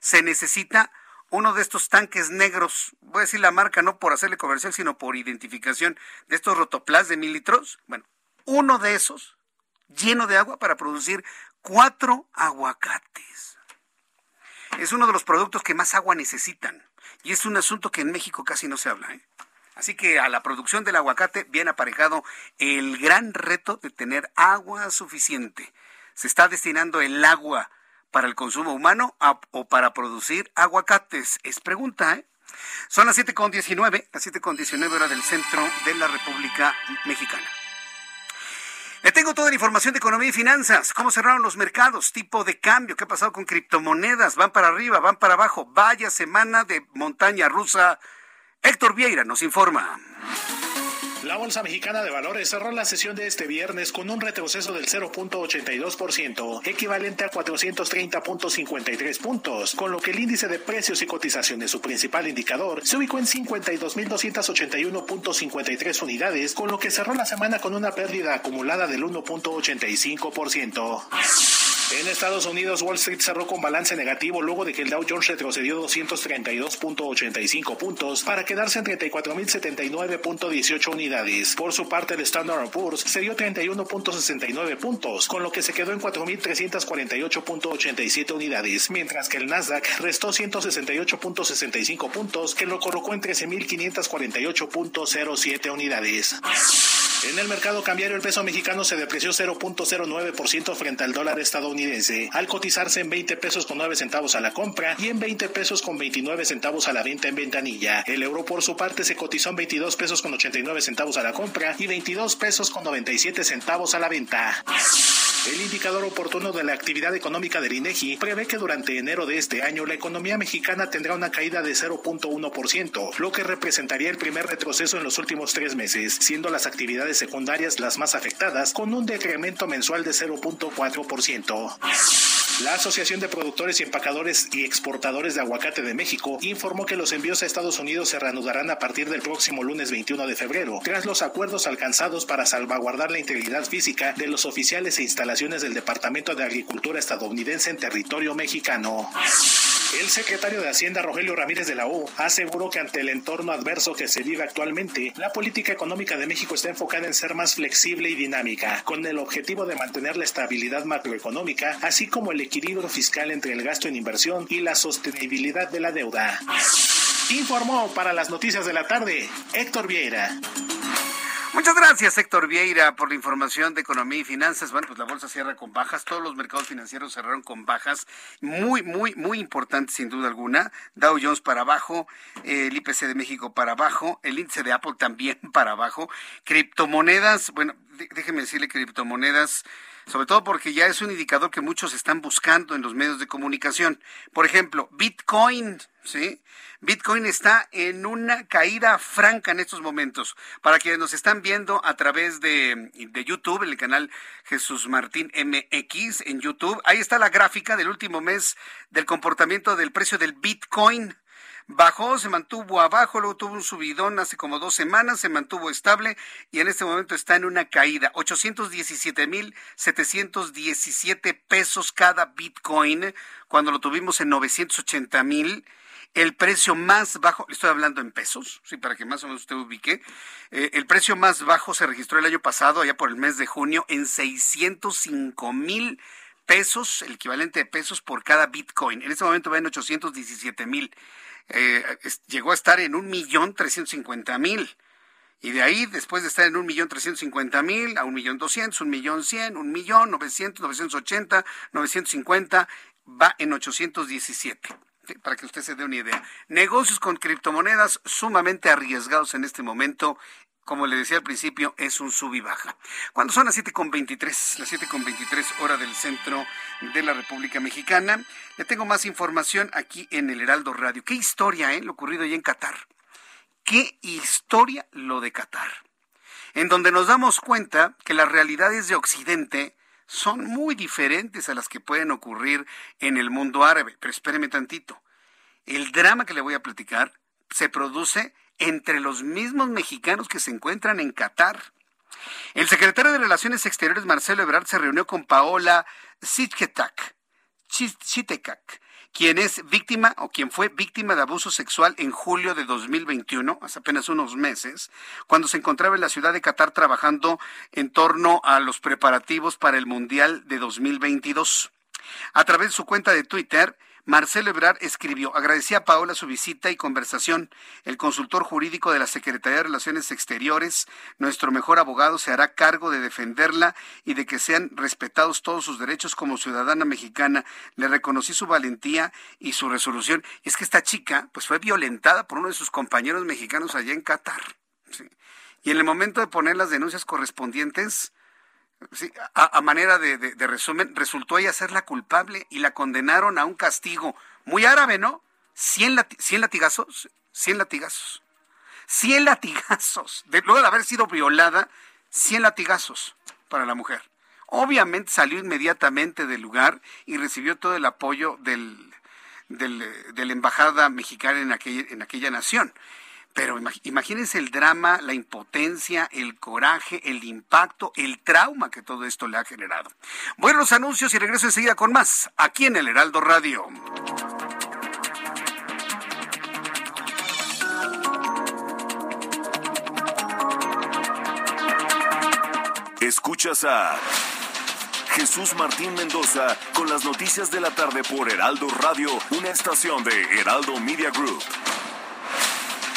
se necesita uno de estos tanques negros, voy a decir la marca no por hacerle comercial, sino por identificación de estos rotoplas de mil litros. Bueno, uno de esos lleno de agua para producir cuatro aguacates. Es uno de los productos que más agua necesitan y es un asunto que en México casi no se habla. ¿eh? Así que a la producción del aguacate viene aparejado el gran reto de tener agua suficiente. Se está destinando el agua para el consumo humano o para producir aguacates. Es pregunta, ¿eh? Son las 7.19, las 7.19 hora del centro de la República Mexicana. Le tengo toda la información de economía y finanzas, cómo cerraron los mercados, tipo de cambio, qué ha pasado con criptomonedas, van para arriba, van para abajo, vaya semana de montaña rusa. Héctor Vieira nos informa. La Bolsa Mexicana de Valores cerró la sesión de este viernes con un retroceso del 0.82%, equivalente a 430.53 puntos, con lo que el índice de precios y cotizaciones, su principal indicador, se ubicó en 52.281.53 unidades, con lo que cerró la semana con una pérdida acumulada del 1.85%. En Estados Unidos, Wall Street cerró con balance negativo luego de que el Dow Jones retrocedió 232.85 puntos para quedarse en 34.079.18 unidades. Por su parte, el Standard Poor's se dio 31.69 puntos, con lo que se quedó en 4.348.87 unidades, mientras que el Nasdaq restó 168.65 puntos, que lo colocó en 13.548.07 unidades. En el mercado cambiario, el peso mexicano se depreció 0.09% frente al dólar estadounidense al cotizarse en 20 pesos con 9 centavos a la compra y en 20 pesos con 29 centavos a la venta en ventanilla. El euro por su parte se cotizó en 22 pesos con 89 centavos a la compra y 22 pesos con 97 centavos a la venta. El indicador oportuno de la actividad económica del INEGI prevé que durante enero de este año la economía mexicana tendrá una caída de 0.1%, lo que representaría el primer retroceso en los últimos tres meses, siendo las actividades secundarias las más afectadas, con un decremento mensual de 0.4%. La Asociación de Productores y Empacadores y Exportadores de Aguacate de México informó que los envíos a Estados Unidos se reanudarán a partir del próximo lunes 21 de febrero, tras los acuerdos alcanzados para salvaguardar la integridad física de los oficiales e instalaciones del Departamento de Agricultura estadounidense en territorio mexicano. El secretario de Hacienda, Rogelio Ramírez de la O, aseguró que ante el entorno adverso que se vive actualmente, la política económica de México está enfocada en ser más flexible y dinámica, con el objetivo de mantener la estabilidad macroeconómica, así como el equilibrio fiscal entre el gasto en inversión y la sostenibilidad de la deuda. Informó para las noticias de la tarde Héctor Vieira. Muchas gracias, Héctor Vieira, por la información de economía y finanzas. Bueno, pues la bolsa cierra con bajas, todos los mercados financieros cerraron con bajas, muy, muy, muy importantes sin duda alguna. Dow Jones para abajo, el IPC de México para abajo, el índice de Apple también *laughs* para abajo. Criptomonedas, bueno, déjeme decirle criptomonedas sobre todo porque ya es un indicador que muchos están buscando en los medios de comunicación. Por ejemplo, Bitcoin, ¿sí? Bitcoin está en una caída franca en estos momentos. Para quienes nos están viendo a través de, de YouTube, en el canal Jesús Martín MX en YouTube, ahí está la gráfica del último mes del comportamiento del precio del Bitcoin bajó, se mantuvo abajo, luego tuvo un subidón hace como dos semanas, se mantuvo estable y en este momento está en una caída. 817 mil 717 pesos cada Bitcoin, cuando lo tuvimos en 980 mil. El precio más bajo, estoy hablando en pesos, sí, para que más o menos usted ubique, eh, el precio más bajo se registró el año pasado, allá por el mes de junio, en 605 mil pesos, el equivalente de pesos por cada Bitcoin. En este momento va en 817 mil eh, llegó a estar en un millón trescientos cincuenta mil. Y de ahí, después de estar en un millón trescientos cincuenta mil, a un millón doscientos, un millón cien, un millón novecientos, novecientos ochenta, novecientos cincuenta, va en ochocientos diecisiete. Para que usted se dé una idea. Negocios con criptomonedas sumamente arriesgados en este momento. Como le decía al principio, es un sub y baja. Cuando son las 7.23, las 7.23 hora del centro de la República Mexicana, le tengo más información aquí en el Heraldo Radio. Qué historia, ¿eh? Lo ocurrido allá en Qatar. Qué historia lo de Qatar. En donde nos damos cuenta que las realidades de Occidente son muy diferentes a las que pueden ocurrir en el mundo árabe. Pero espéreme tantito. El drama que le voy a platicar se produce entre los mismos mexicanos que se encuentran en Qatar. El secretario de Relaciones Exteriores, Marcelo Ebrard, se reunió con Paola Sitketak, quien es víctima o quien fue víctima de abuso sexual en julio de 2021, hace apenas unos meses, cuando se encontraba en la ciudad de Qatar trabajando en torno a los preparativos para el Mundial de 2022. A través de su cuenta de Twitter, Marcelo Ebrard escribió, agradecía a Paola su visita y conversación. El consultor jurídico de la Secretaría de Relaciones Exteriores, nuestro mejor abogado, se hará cargo de defenderla y de que sean respetados todos sus derechos como ciudadana mexicana. Le reconocí su valentía y su resolución. Y es que esta chica, pues fue violentada por uno de sus compañeros mexicanos allá en Qatar. Y en el momento de poner las denuncias correspondientes, Sí, a, manera de, resumen, resultó ella ser la culpable y la condenaron a un castigo muy árabe, ¿no? 100, latigazos, 100 latigazos. 100 latigazos. De, luego de haber sido violada, 100 latigazos para la mujer. Obviamente salió inmediatamente del lugar y recibió todo el apoyo del, de la embajada mexicana en aquella, en aquella nación. Pero imagínense el drama, la impotencia, el coraje, el impacto, el trauma que todo esto le ha generado. Bueno, los anuncios y regreso enseguida con más, aquí en el Heraldo Radio. Escuchas a Jesús Martín Mendoza con las noticias de la tarde por Heraldo Radio, una estación de Heraldo Media Group.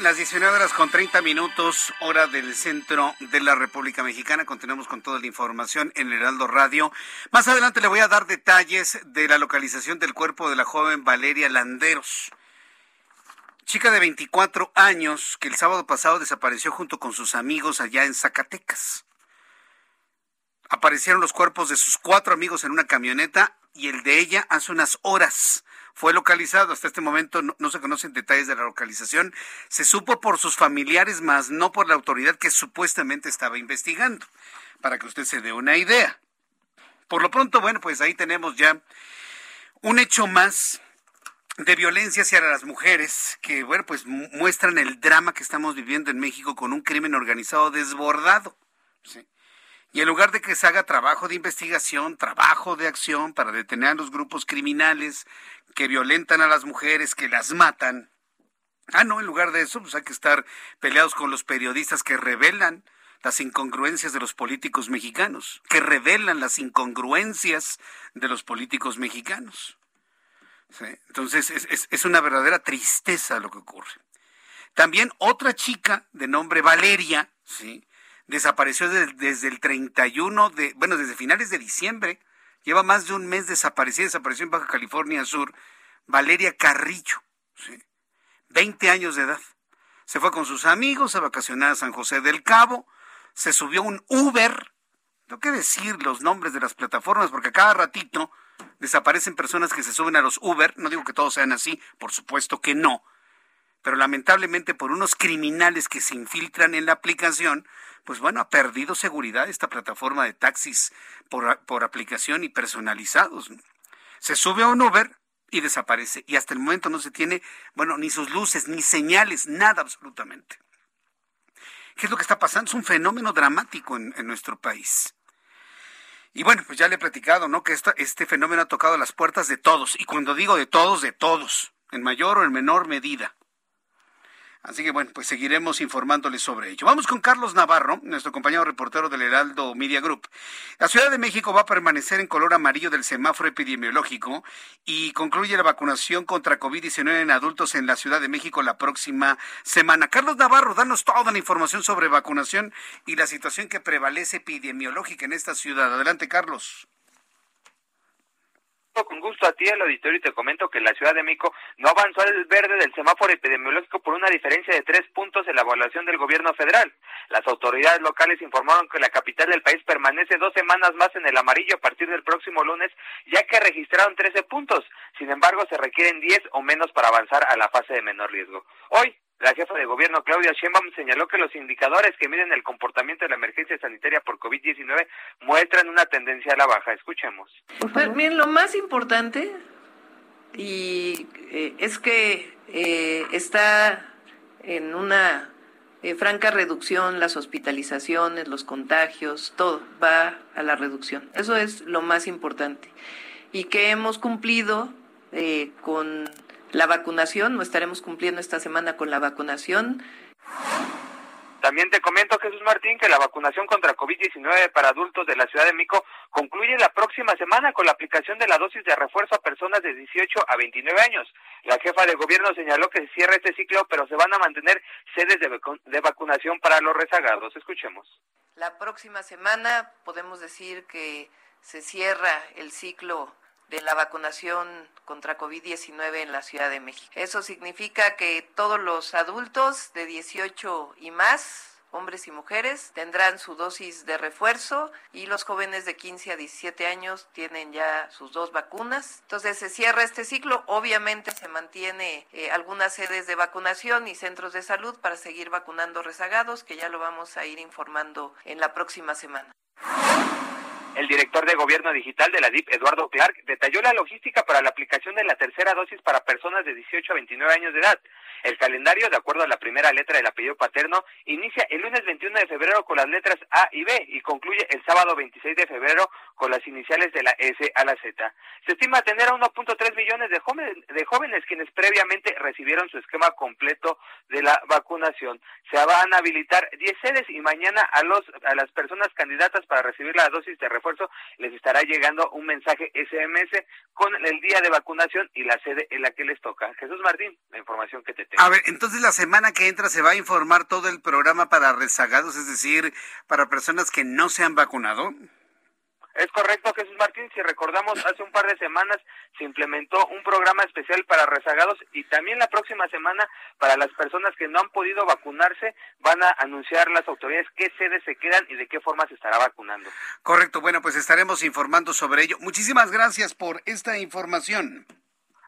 Las 19 horas con 30 minutos, hora del centro de la República Mexicana. Continuamos con toda la información en Heraldo Radio. Más adelante le voy a dar detalles de la localización del cuerpo de la joven Valeria Landeros. Chica de 24 años que el sábado pasado desapareció junto con sus amigos allá en Zacatecas. Aparecieron los cuerpos de sus cuatro amigos en una camioneta y el de ella hace unas horas fue localizado. Hasta este momento no, se conocen detalles de la localización. Se supo por sus familiares, más no por la autoridad que supuestamente estaba investigando, para que usted se dé una idea. Por lo pronto, bueno, pues ahí tenemos ya un hecho más de violencia hacia las mujeres que, bueno, pues muestran el drama que estamos viviendo en México con un crimen organizado desbordado. ¿sí? Y en lugar de que se haga trabajo de investigación, trabajo de acción para detener a los grupos criminales que violentan a las mujeres, que las matan, ah, no, en lugar de eso, pues hay que estar peleados con los periodistas que revelan las incongruencias de los políticos mexicanos, que revelan las incongruencias de los políticos mexicanos. Entonces es, una verdadera tristeza lo que ocurre. También otra chica de nombre Valeria, ¿sí? Desapareció desde el 31 de, bueno, desde finales de diciembre. Lleva más de un mes desaparecida, desapareció en Baja California Sur. Valeria Carrillo, ¿sí? 20 años de edad. Se fue con sus amigos a vacacionar a San José del Cabo, se subió un Uber. Tengo que decir los nombres de las plataformas porque cada ratito desaparecen personas que se suben a los Uber. No digo que todos sean así, por supuesto que no. Pero lamentablemente por unos criminales que se infiltran en la aplicación, pues bueno, ha perdido seguridad esta plataforma de taxis por, por aplicación y personalizados. Se sube a un Uber y desaparece. Y hasta el momento no se tiene, bueno, ni sus luces, ni señales, nada absolutamente. ¿Qué es lo que está pasando? Es un fenómeno dramático en, nuestro país. Y bueno, pues ya le he platicado, ¿no? Que este fenómeno ha tocado las puertas de todos. Y cuando digo de todos, de todos, en mayor o en menor medida. Así que bueno, pues seguiremos informándoles sobre ello. Vamos con Carlos Navarro, nuestro compañero reportero del Heraldo Media Group. La Ciudad de México va a permanecer en color amarillo del semáforo epidemiológico y concluye la vacunación contra COVID-19 en adultos en la Ciudad de México la próxima semana. Carlos Navarro, danos toda la información sobre vacunación y la situación que prevalece epidemiológica en esta ciudad. Adelante, Carlos con gusto a ti al auditorio y te comento que la Ciudad de México no avanzó al verde del semáforo epidemiológico por una diferencia de tres puntos en la evaluación del gobierno federal. Las autoridades locales informaron que la capital del país permanece dos semanas más en el amarillo a partir del próximo lunes, ya que registraron 13 puntos. Sin embargo, se requieren 10 o menos para avanzar a la fase de menor riesgo. Hoy, la jefa de gobierno Claudia Sheinbaum señaló que los indicadores que miden el comportamiento de la emergencia sanitaria por COVID-19 muestran una tendencia a la baja. Escuchemos. Pues bien, lo más importante y eh, es que eh, está en una eh, franca reducción las hospitalizaciones, los contagios, todo va a la reducción. Eso es lo más importante. Y que hemos cumplido con la vacunación, no estaremos cumpliendo esta semana con la vacunación. También te comento, Jesús Martín, que la vacunación contra COVID-19 para adultos de la Ciudad de México concluye la próxima semana con la aplicación de la dosis de refuerzo a personas de 18 a 29 años. La jefa de gobierno señaló que se cierra este ciclo, pero se van a mantener sedes de, de vacunación para los rezagados. Escuchemos. La próxima semana podemos decir que se cierra el ciclo de la vacunación contra COVID-19 en la Ciudad de México. Eso significa que todos los adultos de 18 y más hombres y mujeres tendrán su dosis de refuerzo y los jóvenes de 15 a 17 años tienen ya sus dos vacunas. Entonces se cierra este ciclo. Obviamente se mantiene eh, algunas sedes de vacunación y centros de salud para seguir vacunando rezagados, que ya lo vamos a ir informando en la próxima semana. El director de Gobierno Digital de la DIP, Eduardo Clark, detalló la logística para la aplicación de la tercera dosis para personas de 18 a 29 años de edad. El calendario, de acuerdo a la primera letra del apellido paterno, inicia el lunes 21 de febrero con las letras A y B y concluye el sábado 26 de febrero con las iniciales de la S a la Z. Se estima tener a 1.3 millones de jóvenes, de jóvenes quienes previamente recibieron su esquema completo de la vacunación. Se van a habilitar 10 sedes y mañana a, los, a las personas candidatas para recibir la dosis de refuerzo les estará llegando un mensaje SMS con el día de vacunación y la sede en la que les toca. Jesús Martín, la información que te a ver, entonces la semana que entra se va a informar todo el programa para rezagados, es decir, para personas que no se han vacunado. Es correcto, Jesús Martín. Si recordamos, hace un par de semanas se implementó un programa especial para rezagados y también la próxima semana para las personas que no han podido vacunarse van a anunciar las autoridades qué sedes se quedan y de qué forma se estará vacunando. Correcto, bueno, pues estaremos informando sobre ello. Muchísimas gracias por esta información.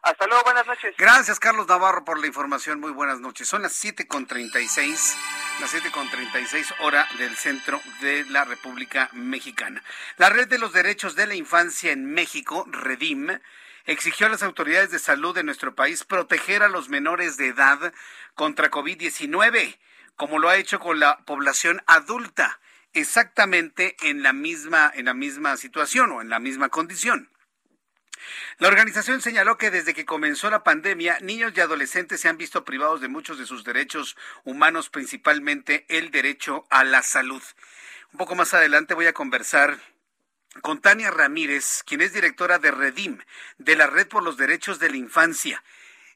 Hasta luego, buenas noches. Gracias, Carlos Navarro, por la información. Muy buenas noches. Son las 7.36, las 7.36 hora del centro de la República Mexicana. La Red de los Derechos de la Infancia en México, REDIM, exigió a las autoridades de salud de nuestro país proteger a los menores de edad contra COVID-19, como lo ha hecho con la población adulta, exactamente en la misma, en la misma situación o en la misma condición. La organización señaló que desde que comenzó la pandemia, niños y adolescentes se han visto privados de muchos de sus derechos humanos, principalmente el derecho a la salud. Un poco más adelante voy a conversar con Tania Ramírez, quien es directora de Redim, de la Red por los Derechos de la Infancia.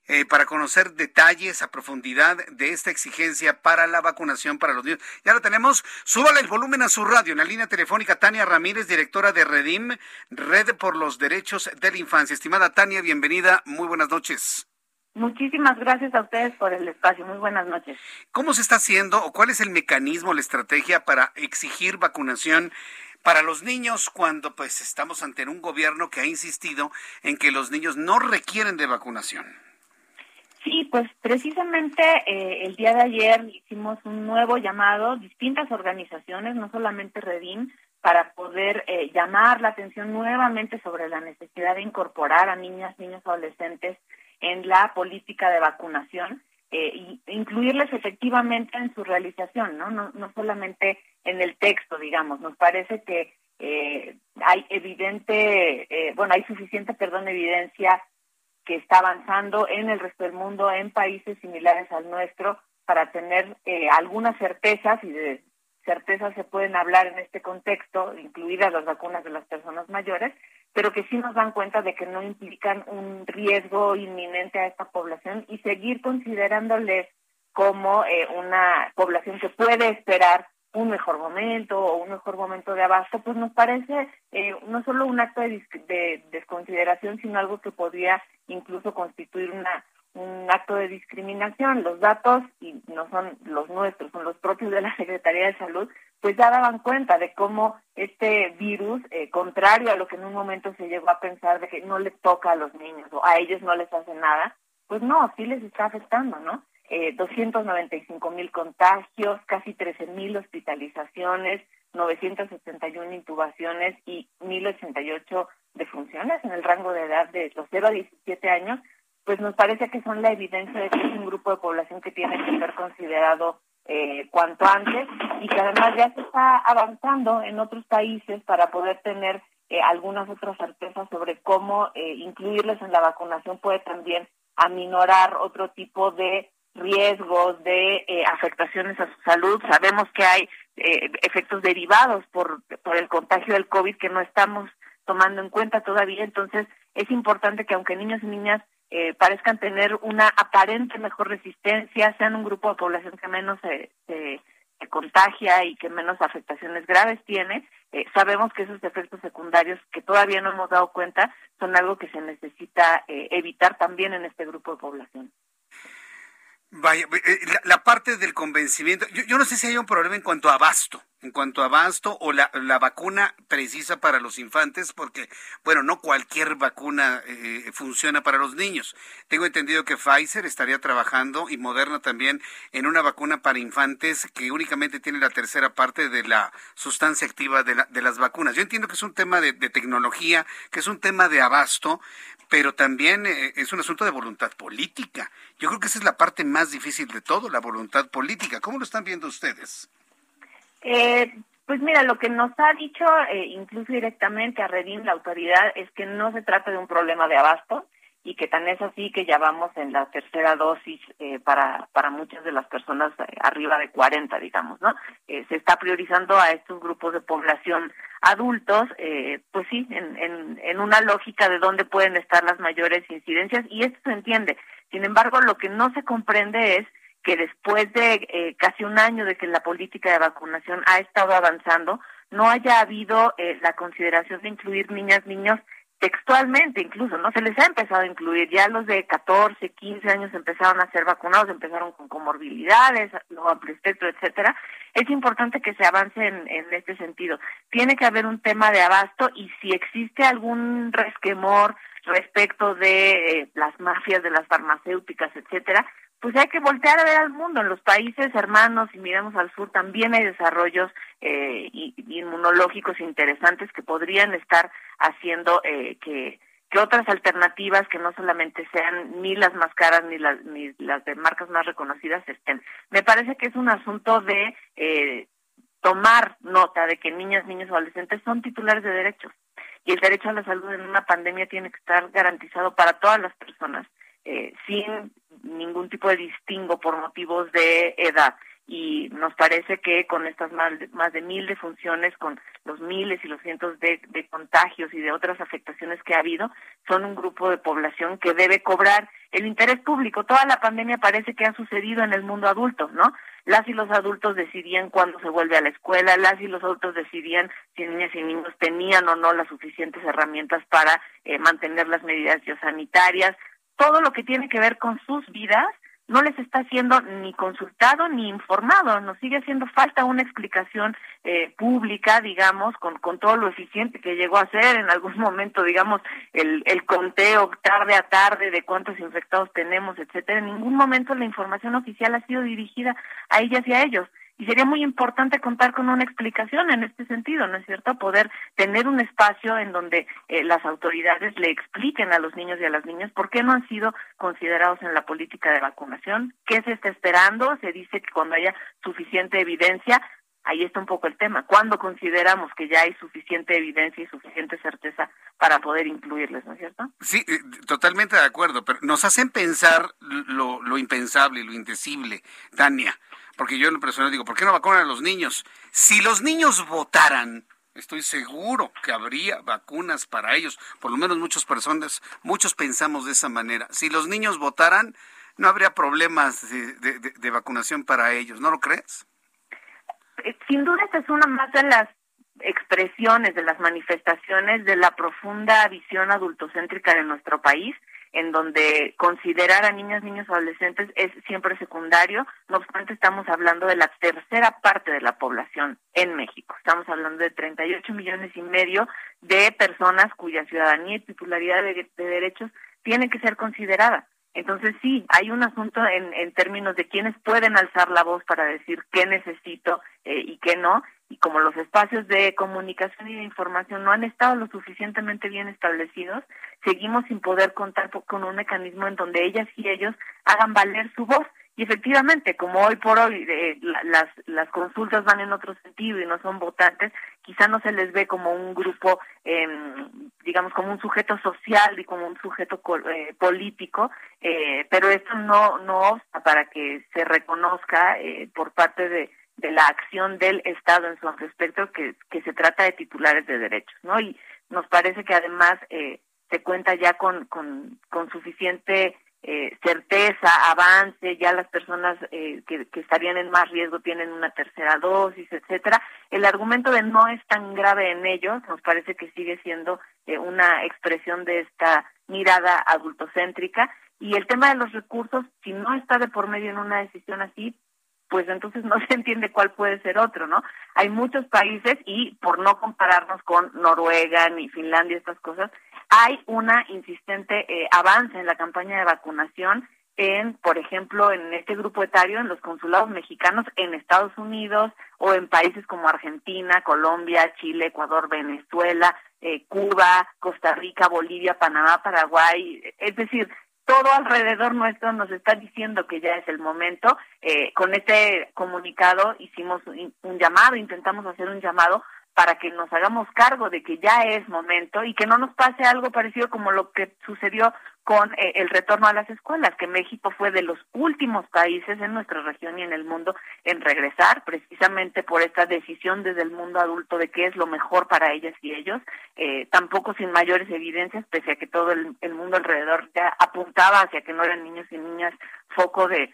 Eh, para conocer detalles a profundidad de esta exigencia para la vacunación para los niños. Ya lo tenemos. Súbale el volumen a su radio. En la línea telefónica, Tania Ramírez, directora de Redim, Red por los Derechos de la Infancia. Estimada Tania, bienvenida. Muy buenas noches. Muchísimas gracias a ustedes por el espacio. Muy buenas noches. ¿Cómo se está haciendo o cuál es el mecanismo, la estrategia para exigir vacunación para los niños cuando pues estamos ante un gobierno que ha insistido en que los niños no requieren de vacunación? Sí, pues precisamente eh, el día de ayer hicimos un nuevo llamado, distintas organizaciones, no solamente Redim, para poder eh, llamar la atención nuevamente sobre la necesidad de incorporar a niñas, niños, adolescentes en la política de vacunación eh, e incluirles efectivamente en su realización, ¿no? ¿no? No solamente en el texto, digamos. Nos parece que hay evidente, eh, bueno, hay suficiente, perdón, evidencia que está avanzando en el resto del mundo, en países similares al nuestro, para tener eh, algunas certezas, y de certezas se pueden hablar en este contexto, incluidas las vacunas de las personas mayores, pero que sí nos dan cuenta de que no implican un riesgo inminente a esta población y seguir considerándoles como eh, una población que puede esperar un mejor momento o un mejor momento de abasto, pues nos parece eh, no solo un acto de, desconsideración, sino algo que podría incluso constituir una un acto de discriminación. Los datos, y no son los nuestros, son los propios de la Secretaría de Salud, pues ya daban cuenta de cómo este virus, eh, contrario a lo que en un momento se llegó a pensar de que no le toca a los niños o a ellos no les hace nada, pues no, sí les está afectando, ¿no? Eh, 295 mil contagios, casi 13 mil hospitalizaciones, 971 intubaciones y 1088 defunciones en el rango de edad de los 0 a 17 años, pues nos parece que son la evidencia de que es un grupo de población que tiene que ser considerado eh, cuanto antes y que además ya se está avanzando en otros países para poder tener eh, algunas otras certezas sobre cómo eh, incluirles en la vacunación puede también aminorar otro tipo de riesgos de eh, afectaciones a su salud. Sabemos que hay eh, efectos derivados por, por el contagio del COVID que no estamos tomando en cuenta todavía. Entonces, es importante que aunque niños y niñas eh, parezcan tener una aparente mejor resistencia, sean un grupo de población que menos se, se, contagia y que menos afectaciones graves tiene, sabemos que esos efectos secundarios que todavía no hemos dado cuenta son algo que se necesita evitar también en este grupo de población. Vaya, eh, la, parte del convencimiento, yo, no sé si hay un problema en cuanto a abasto, en cuanto a abasto o la, la vacuna precisa para los infantes, porque, bueno, no cualquier vacuna eh, funciona para los niños. Tengo entendido que Pfizer estaría trabajando y Moderna también en una vacuna para infantes que únicamente tiene la tercera parte de la sustancia activa de, la, de las vacunas. Yo entiendo que es un tema de tecnología, que es un tema de abasto, pero también eh, es un asunto de voluntad política. Yo creo que esa es la parte más difícil de todo, la voluntad política. ¿Cómo lo están viendo ustedes? Eh, pues mira, lo que nos ha dicho eh, incluso directamente a Redín, la autoridad, es que no se trata de un problema de abasto, y que tan es así que ya vamos en la tercera dosis eh, para, para muchas de las personas eh, arriba de 40, digamos, ¿no? Eh, se está priorizando a estos grupos de población adultos, pues sí, en, en, en una lógica de dónde pueden estar las mayores incidencias y esto se entiende. Sin embargo, lo que no se comprende es que después de casi un año de que la política de vacunación ha estado avanzando, no haya habido la consideración de incluir niñas, niños textualmente incluso, ¿no? Se les ha empezado a incluir, ya los de 14, 15 años empezaron a ser vacunados, empezaron con comorbilidades, lo amplio espectro, etcétera. Es importante que se avance en, en este sentido. Tiene que haber un tema de abasto y si existe algún resquemor respecto de eh, las mafias de las farmacéuticas, etcétera, pues hay que voltear a ver al mundo. En los países hermanos, y miremos al sur, también hay desarrollos eh, inmunológicos interesantes que podrían estar haciendo eh, que, que otras alternativas que no solamente sean ni las más caras ni las, ni las de marcas más reconocidas estén. Me parece que es un asunto de eh, tomar nota de que niñas, niños, adolescentes son titulares de derechos y el derecho a la salud en una pandemia tiene que estar garantizado para todas las personas eh, sin ningún tipo de distingo por motivos de edad. Y nos parece que con estas más de, mil defunciones, con los miles y los cientos de, contagios y de otras afectaciones que ha habido, son un grupo de población que debe cobrar el interés público. Toda la pandemia parece que ha sucedido en el mundo adulto, ¿no? Las y los adultos decidían cuándo se vuelve a la escuela, las y los adultos decidían si niñas y niños tenían o no las suficientes herramientas para eh, mantener las medidas biosanitarias todo lo que tiene que ver con sus vidas no les está siendo ni consultado ni informado. Nos sigue haciendo falta una explicación eh, pública, digamos, con, con todo lo eficiente que llegó a ser en algún *laughs* momento, digamos, el, el conteo tarde a tarde de cuántos infectados tenemos, etcétera. En ningún momento la información oficial ha sido dirigida a ellas y a ellos. Y sería muy importante contar con una explicación en este sentido, ¿no es cierto? Poder tener un espacio en donde eh, las autoridades le expliquen a los niños y a las niñas por qué no han sido considerados en la política de vacunación, qué se está esperando, se dice que cuando haya suficiente evidencia, ahí está un poco el tema. ¿Cuándo consideramos que ya hay suficiente evidencia y suficiente certeza para poder incluirles, ¿no es cierto? Sí, eh, totalmente de acuerdo, pero nos hacen pensar lo, lo impensable, lo indecible, Tania, porque yo en lo personal digo, ¿por qué no vacunan a los niños? Si los niños votaran, estoy seguro que habría vacunas para ellos, por lo menos muchas personas, muchos pensamos de esa manera. Si los niños votaran, no habría problemas de, de vacunación para ellos, ¿no lo crees? Eh, sin duda esta es una más de las expresiones, de las manifestaciones de la profunda visión adultocéntrica de nuestro país, en donde considerar a niñas, niños, adolescentes es siempre secundario. No obstante, estamos hablando de la tercera parte de la población en México. Estamos hablando de 38 millones y medio de personas cuya ciudadanía y titularidad de, de derechos tiene que ser considerada. Entonces sí, hay un asunto en, en términos de quienes pueden alzar la voz para decir qué necesito eh, y qué no, y como los espacios de comunicación y de información no han estado lo suficientemente bien establecidos, seguimos sin poder contar con un mecanismo en donde ellas y ellos hagan valer su voz. Y efectivamente, como hoy por hoy eh, las, las consultas van en otro sentido y no son votantes, quizá no se les ve como un grupo, eh, digamos, como un sujeto social y como un sujeto eh, político, eh, pero esto no, no obsta para que se reconozca eh, por parte de, de la acción del Estado en su respecto que, que se trata de titulares de derechos, ¿no? Y nos parece que además eh, se cuenta ya con, con, suficiente eh, certeza, avance, ya las personas eh, que, que, estarían en más riesgo tienen una tercera dosis, etcétera. El argumento de no es tan grave en ellos nos parece que sigue siendo eh, una expresión de esta mirada adultocéntrica y el tema de los recursos, si no está de por medio en una decisión así, pues entonces no *laughs* se entiende cuál puede ser otro, ¿no? Hay muchos países y por no compararnos con Noruega ni Finlandia, estas cosas, hay una insistente eh, avance en la campaña de vacunación en, por ejemplo, en este grupo etario, en los consulados mexicanos en Estados Unidos o en países como Argentina, Colombia, Chile, Ecuador, Venezuela, eh, Cuba, Costa Rica, Bolivia, Panamá, Paraguay. Es decir, todo alrededor nuestro nos está diciendo que ya es el momento. Eh, con este comunicado hicimos un, un llamado, intentamos hacer un llamado para que nos hagamos cargo de que ya es momento y que no nos pase algo parecido como lo que sucedió con eh, el retorno a las escuelas, que México fue de los últimos países en nuestra región y en el mundo en regresar, precisamente por esta decisión desde el mundo adulto de qué es lo mejor para ellas y ellos, eh, tampoco sin mayores evidencias, pese a que todo el, mundo alrededor ya apuntaba hacia que no eran niños y niñas foco de,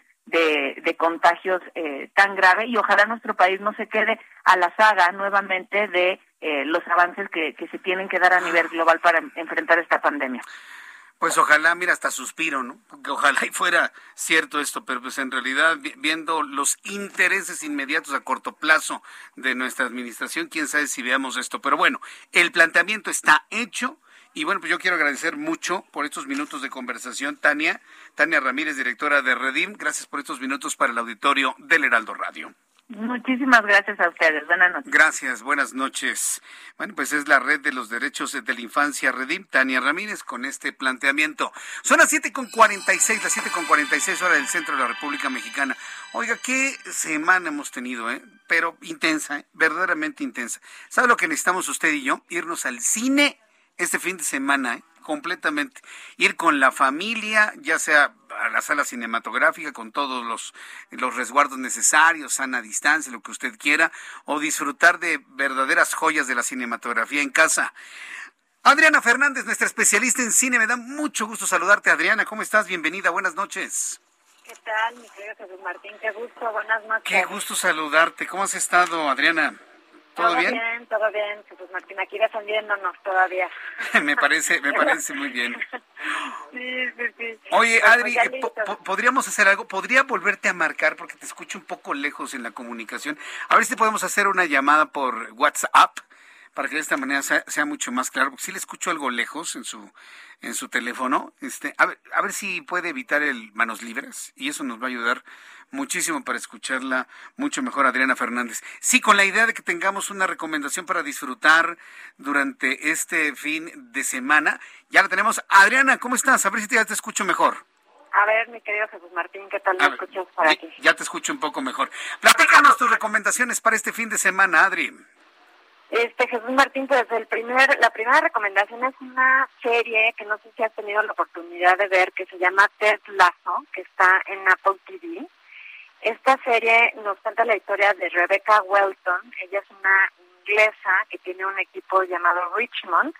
contagios eh, tan grave y ojalá nuestro país no se quede a la saga nuevamente de eh, los avances que se tienen que dar a nivel global para enfrentar esta pandemia. Pues ojalá, mira, hasta suspiro, ¿no? Que ojalá y fuera cierto esto, pero pues en realidad viendo los intereses inmediatos a corto plazo de nuestra administración, quién sabe si veamos esto. Pero bueno, el planteamiento está hecho, y bueno, pues yo quiero agradecer mucho por estos minutos de conversación, Tania. Tania Ramírez, directora de Redim. Gracias por estos minutos para el auditorio del Heraldo Radio. Muchísimas gracias a ustedes. Buenas noches. Gracias, buenas noches. Bueno, pues es la red de los derechos de la infancia Redim, Tania Ramírez, con este planteamiento. Son las siete con cuarenta y seis, las siete con cuarenta y seis hora del centro de la República Mexicana. Oiga, qué semana hemos tenido, ¿eh? Pero intensa, ¿eh? verdaderamente intensa. ¿Sabe lo que necesitamos usted y yo? Irnos al cine este fin de semana, ¿eh? Completamente. Ir con la familia, ya sea a la sala cinematográfica con todos los, los resguardos necesarios, sana distancia, lo que usted quiera, o disfrutar de verdaderas joyas de la cinematografía en casa. Adriana Fernández, nuestra especialista en cine, me da mucho gusto saludarte, Adriana. ¿Cómo estás? Bienvenida, buenas noches. ¿Qué tal, mi querido Jesús Martín? Qué gusto, buenas noches. Qué gusto saludarte. ¿Cómo has estado, Adriana? ¿Todo, todo bien? bien? Todo bien, Jesús Martín. Aquí defendiéndonos todavía. *laughs* me parece, me *laughs* parece muy bien. sí, sí, sí. Oye, Bueno, Adri, ya eh, po- ¿podríamos hacer algo? ¿Podría volverte a marcar? Porque te escucho un poco lejos en la comunicación. A ver si podemos hacer una llamada por WhatsApp para que de esta manera sea, sea mucho más claro. Porque sí le escucho algo lejos en su en su teléfono. Este, a ver, a ver si puede evitar el manos libres y eso nos va a ayudar muchísimo para escucharla mucho mejor Adriana Fernández. Sí, con la idea de que tengamos una recomendación para disfrutar durante este fin de semana. Ya la tenemos. Adriana, ¿cómo estás? A ver si te- ya te escucho mejor. A ver, mi querido Jesús Martín, ¿qué tal me escuchas por aquí? Ya te escucho un poco mejor. Platícanos tu recomendación recomendaciones para este fin de semana, Adri? Este Jesús Martín, pues el primer, la primera recomendación es una serie que no sé si has tenido la oportunidad de ver, que se llama Ted Lasso, que está en Apple TV. Esta serie nos cuenta la historia de Rebecca Welton. Ella es una inglesa que tiene un equipo llamado Richmond,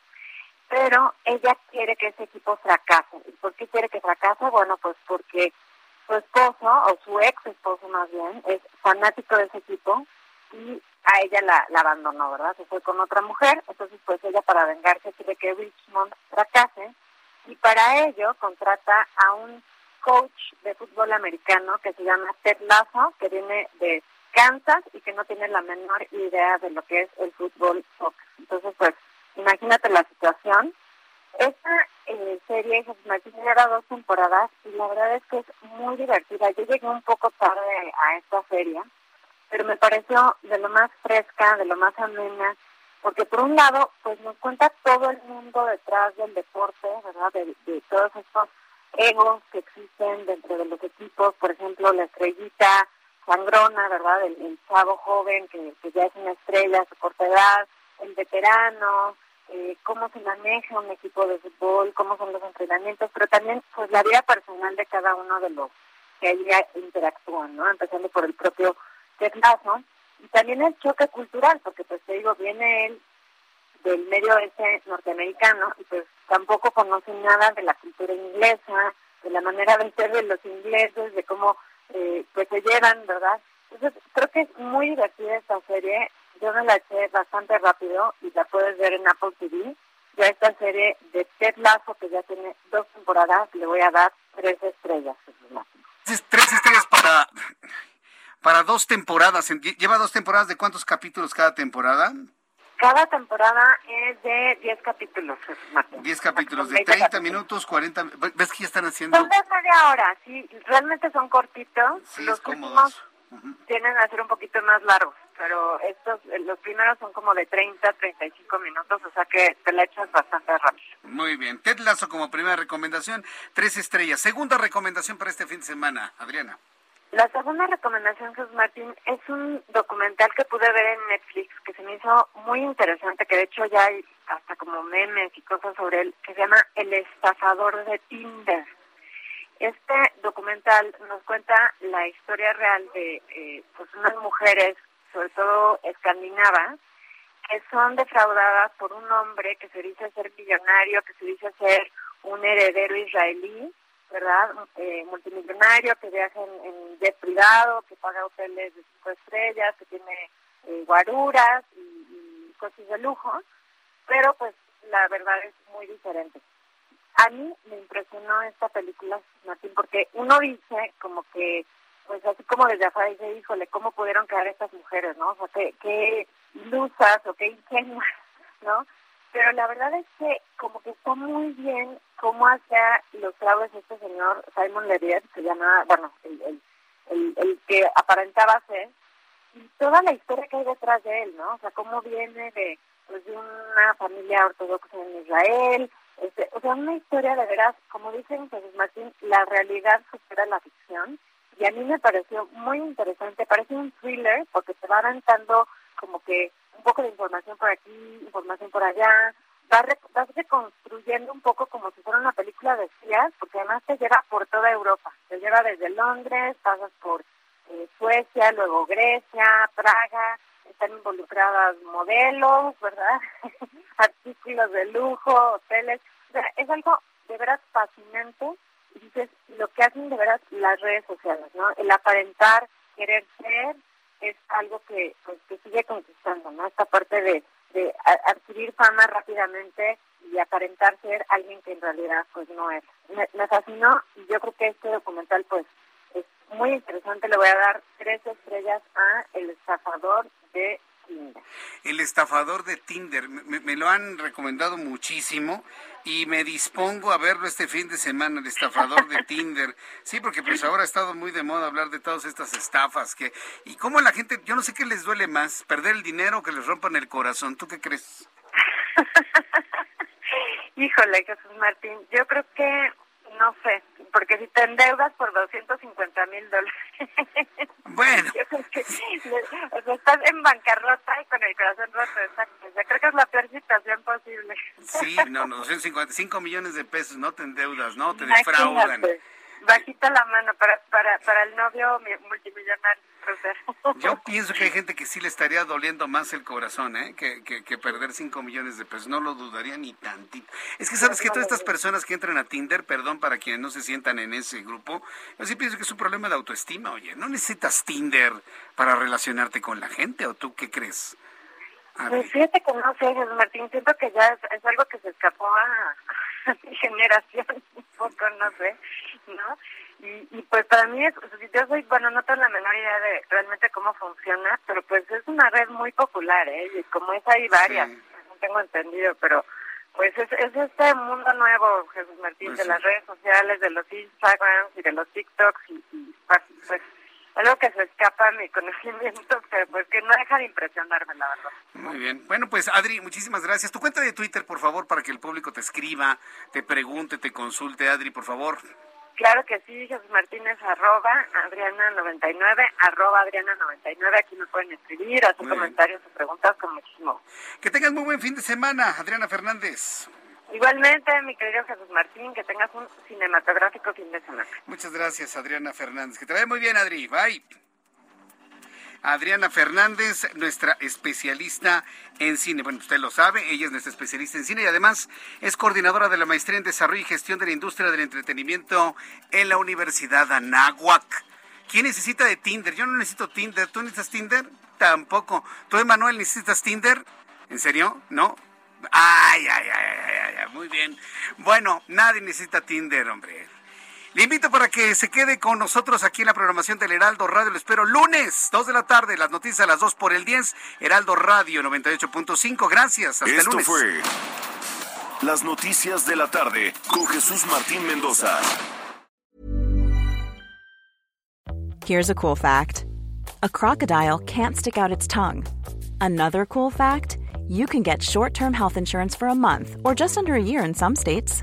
pero ella quiere que ese equipo fracase. ¿Y por qué quiere que fracase? Bueno, pues porque su esposo, o su ex esposo más bien, es fanático de ese equipo y a ella la, la abandonó, ¿verdad? Se fue con otra mujer, entonces pues ella para vengarse quiere que Richmond fracase y para ello contrata a un coach de fútbol americano que se llama Ted Lasso, que viene de Kansas y que no tiene la menor idea de lo que es el fútbol soccer. Entonces pues imagínate la situación. Esta eh, serie me era dos temporadas y la verdad es que es muy divertida. Yo llegué un poco tarde a esta serie pero me pareció de lo más fresca, de lo más amena, porque por un lado, pues nos cuenta todo el mundo detrás del deporte, ¿verdad? De, todos estos egos que existen dentro de los equipos, por ejemplo, la estrellita sangrona, ¿verdad? El, chavo joven que, ya es una estrella a su corta edad, el veterano, eh, cómo se maneja un equipo de fútbol, cómo son los entrenamientos, pero también pues la vida personal de cada uno de los que ahí interactúan, ¿no? Empezando por el propio Lazo, y también el choque cultural, porque pues te digo, viene él del medio oeste norteamericano y pues tampoco conoce nada de la cultura inglesa, de la manera de ser de los ingleses, de cómo eh, pues se llevan, ¿verdad? Entonces creo que es muy divertida esta serie, yo me la eché bastante rápido y la puedes ver en Apple TV. Ya esta serie de Ted Lazo, que ya tiene dos temporadas, le voy a dar tres estrellas. Tres estrellas para para dos temporadas. ¿Lleva dos temporadas de cuántos capítulos cada temporada? Cada temporada es de 10 capítulos, 10 capítulos de 30 minutos, 40. ¿Ves que ya están haciendo? Son de media hora, sí. Realmente son cortitos. Sí, los cómodos. Tienen a ser un poquito más largos, pero estos, los primeros son como de 30, 35 minutos, o sea que te la echas bastante rápido. Muy bien. Ted Lazo como primera recomendación, tres estrellas. Segunda recomendación para este fin de semana, Adriana. La segunda recomendación, Jesús Martín, es un documental que pude ver en Netflix que se me hizo muy interesante, que de hecho ya hay hasta como memes y cosas sobre él, que se llama El estafador de Tinder. Este documental nos cuenta la historia real de eh, pues unas mujeres, sobre todo escandinavas, que son defraudadas por un hombre que se dice ser millonario, que se dice ser un heredero israelí, ¿verdad? Eh, multimillonario, que viaja en, jet privado, que paga hoteles de cinco estrellas, que tiene eh, guaruras y, cosas de lujo, pero pues la verdad es muy diferente. A mí me impresionó esta película, Martín, porque uno dice como que, pues así como desde afuera dice, híjole, ¿cómo pudieron quedar estas mujeres, no? O sea, qué, qué ilusas o qué ingenuas, *laughs* ¿no? pero la verdad es que como que está muy bien cómo hacía los tragos este señor Simon Levier, se llama, bueno, el, el, el, que aparentaba ser, y toda la historia que hay detrás de él, ¿no? O sea, cómo viene de, pues, de una familia ortodoxa en Israel, este, o sea, una historia de veras, como dicen Jesús Martín, la realidad supera la ficción, y a mí me pareció muy interesante, parece un thriller, porque te va aventando como que un poco de información por aquí, información por allá, vas, reconstruyendo un poco como si fuera una película de espías, porque además te lleva por toda Europa, te lleva desde Londres, pasas por eh, Suecia, luego Grecia, Praga, están involucradas modelos, ¿verdad? *laughs* Artículos de lujo, hoteles, o sea, es algo de veras fascinante y dices, lo que hacen de veras las redes sociales, ¿no? El aparentar, querer ser, es algo que, pues, que sigue conquistando, ¿no? Esta parte de, de adquirir fama rápidamente y aparentar ser alguien que en realidad pues no es. Me, me, fascinó y yo creo que este documental pues es muy interesante. Le voy a dar tres estrellas a El estafador de el estafador de Tinder, me, lo han recomendado muchísimo y me dispongo a verlo este fin de semana, el estafador de *laughs* Tinder. Sí, porque pues ahora ha estado muy de moda hablar de todas estas estafas que y cómo la gente, yo no sé qué les duele más, perder el dinero o que les rompan el corazón. ¿Tú qué crees? *laughs* Híjole, Jesús Martín, yo creo que no sé, porque si te endeudas por 250 mil dólares. Bueno. *laughs* O sea, estás en bancarrota y con el corazón roto, exacto. Yo creo que es la peor situación posible. Sí, no, no, 255 millones de pesos, no te endeudas, no te defraudan. Bajita la mano para, para, para el novio multimillonario. Yo pienso que hay gente que sí le estaría doliendo más el corazón, ¿eh? Que, que, perder 5 millones de pesos. No lo dudaría ni tantito. Es que sabes que todas estas personas que entran a Tinder, perdón para quienes no se sientan en ese grupo, yo sí pienso que es un problema de autoestima, oye. No necesitas Tinder para relacionarte con la gente, ¿o tú qué crees? Pues fíjate que no sé, Martín, siento que ya es, algo que se escapó a, *laughs* mi generación, *laughs* un poco, no sé, ¿no? Y, y pues para mí, es, yo soy, bueno, no tengo la menor idea de realmente cómo funciona, pero pues es una red muy popular, ¿eh? Y como es hay varias, no tengo entendido, pero pues es, es este mundo nuevo, Jesús Martín, pues de las redes sociales, de los Instagrams y de los TikToks y, y pues algo que se escapa a mi conocimiento, *laughs* pero pues que no deja de impresionarme, la verdad. Muy bien. Bueno, pues Adri, muchísimas gracias. Tu cuenta de Twitter, por favor, para que el público te escriba, te pregunte, te consulte. Adri, por favor. Claro que sí, Jesús Martínez, arroba Adriana99, arroba Adriana99. Aquí me pueden escribir, hacer comentarios o preguntas con muchísimo. Que tengas muy buen fin de semana, Adriana Fernández. Igualmente, mi querido Jesús Martín, que tengas un cinematográfico fin de semana. Muchas gracias, Adriana Fernández. Que te vaya muy bien, Adri. Bye. Adriana Fernández, nuestra especialista en cine. Bueno, usted lo sabe, ella es nuestra especialista en cine y además es coordinadora de la maestría en desarrollo y gestión de la industria del entretenimiento en la Universidad Anáhuac. ¿Quién necesita de Tinder? Yo no necesito Tinder. ¿Tú necesitas Tinder? Tampoco. ¿Tú, Emanuel, necesitas Tinder? ¿En serio? ¿No? Ay, ay, ay, ay, ay, muy bien. Bueno, nadie necesita Tinder, hombre. Le invito para que se quede con nosotros aquí en la programación del Heraldo Radio. Lo espero lunes, 2 de la tarde, las noticias a las 2 por el 10, Heraldo Radio 98.5. Gracias, hasta Esto lunes. fue las noticias de la tarde con Jesús Martín Mendoza. Here's a cool fact. A crocodile can't stick out its tongue. Another cool fact. you can get short term health insurance for a month or just under a year in some states.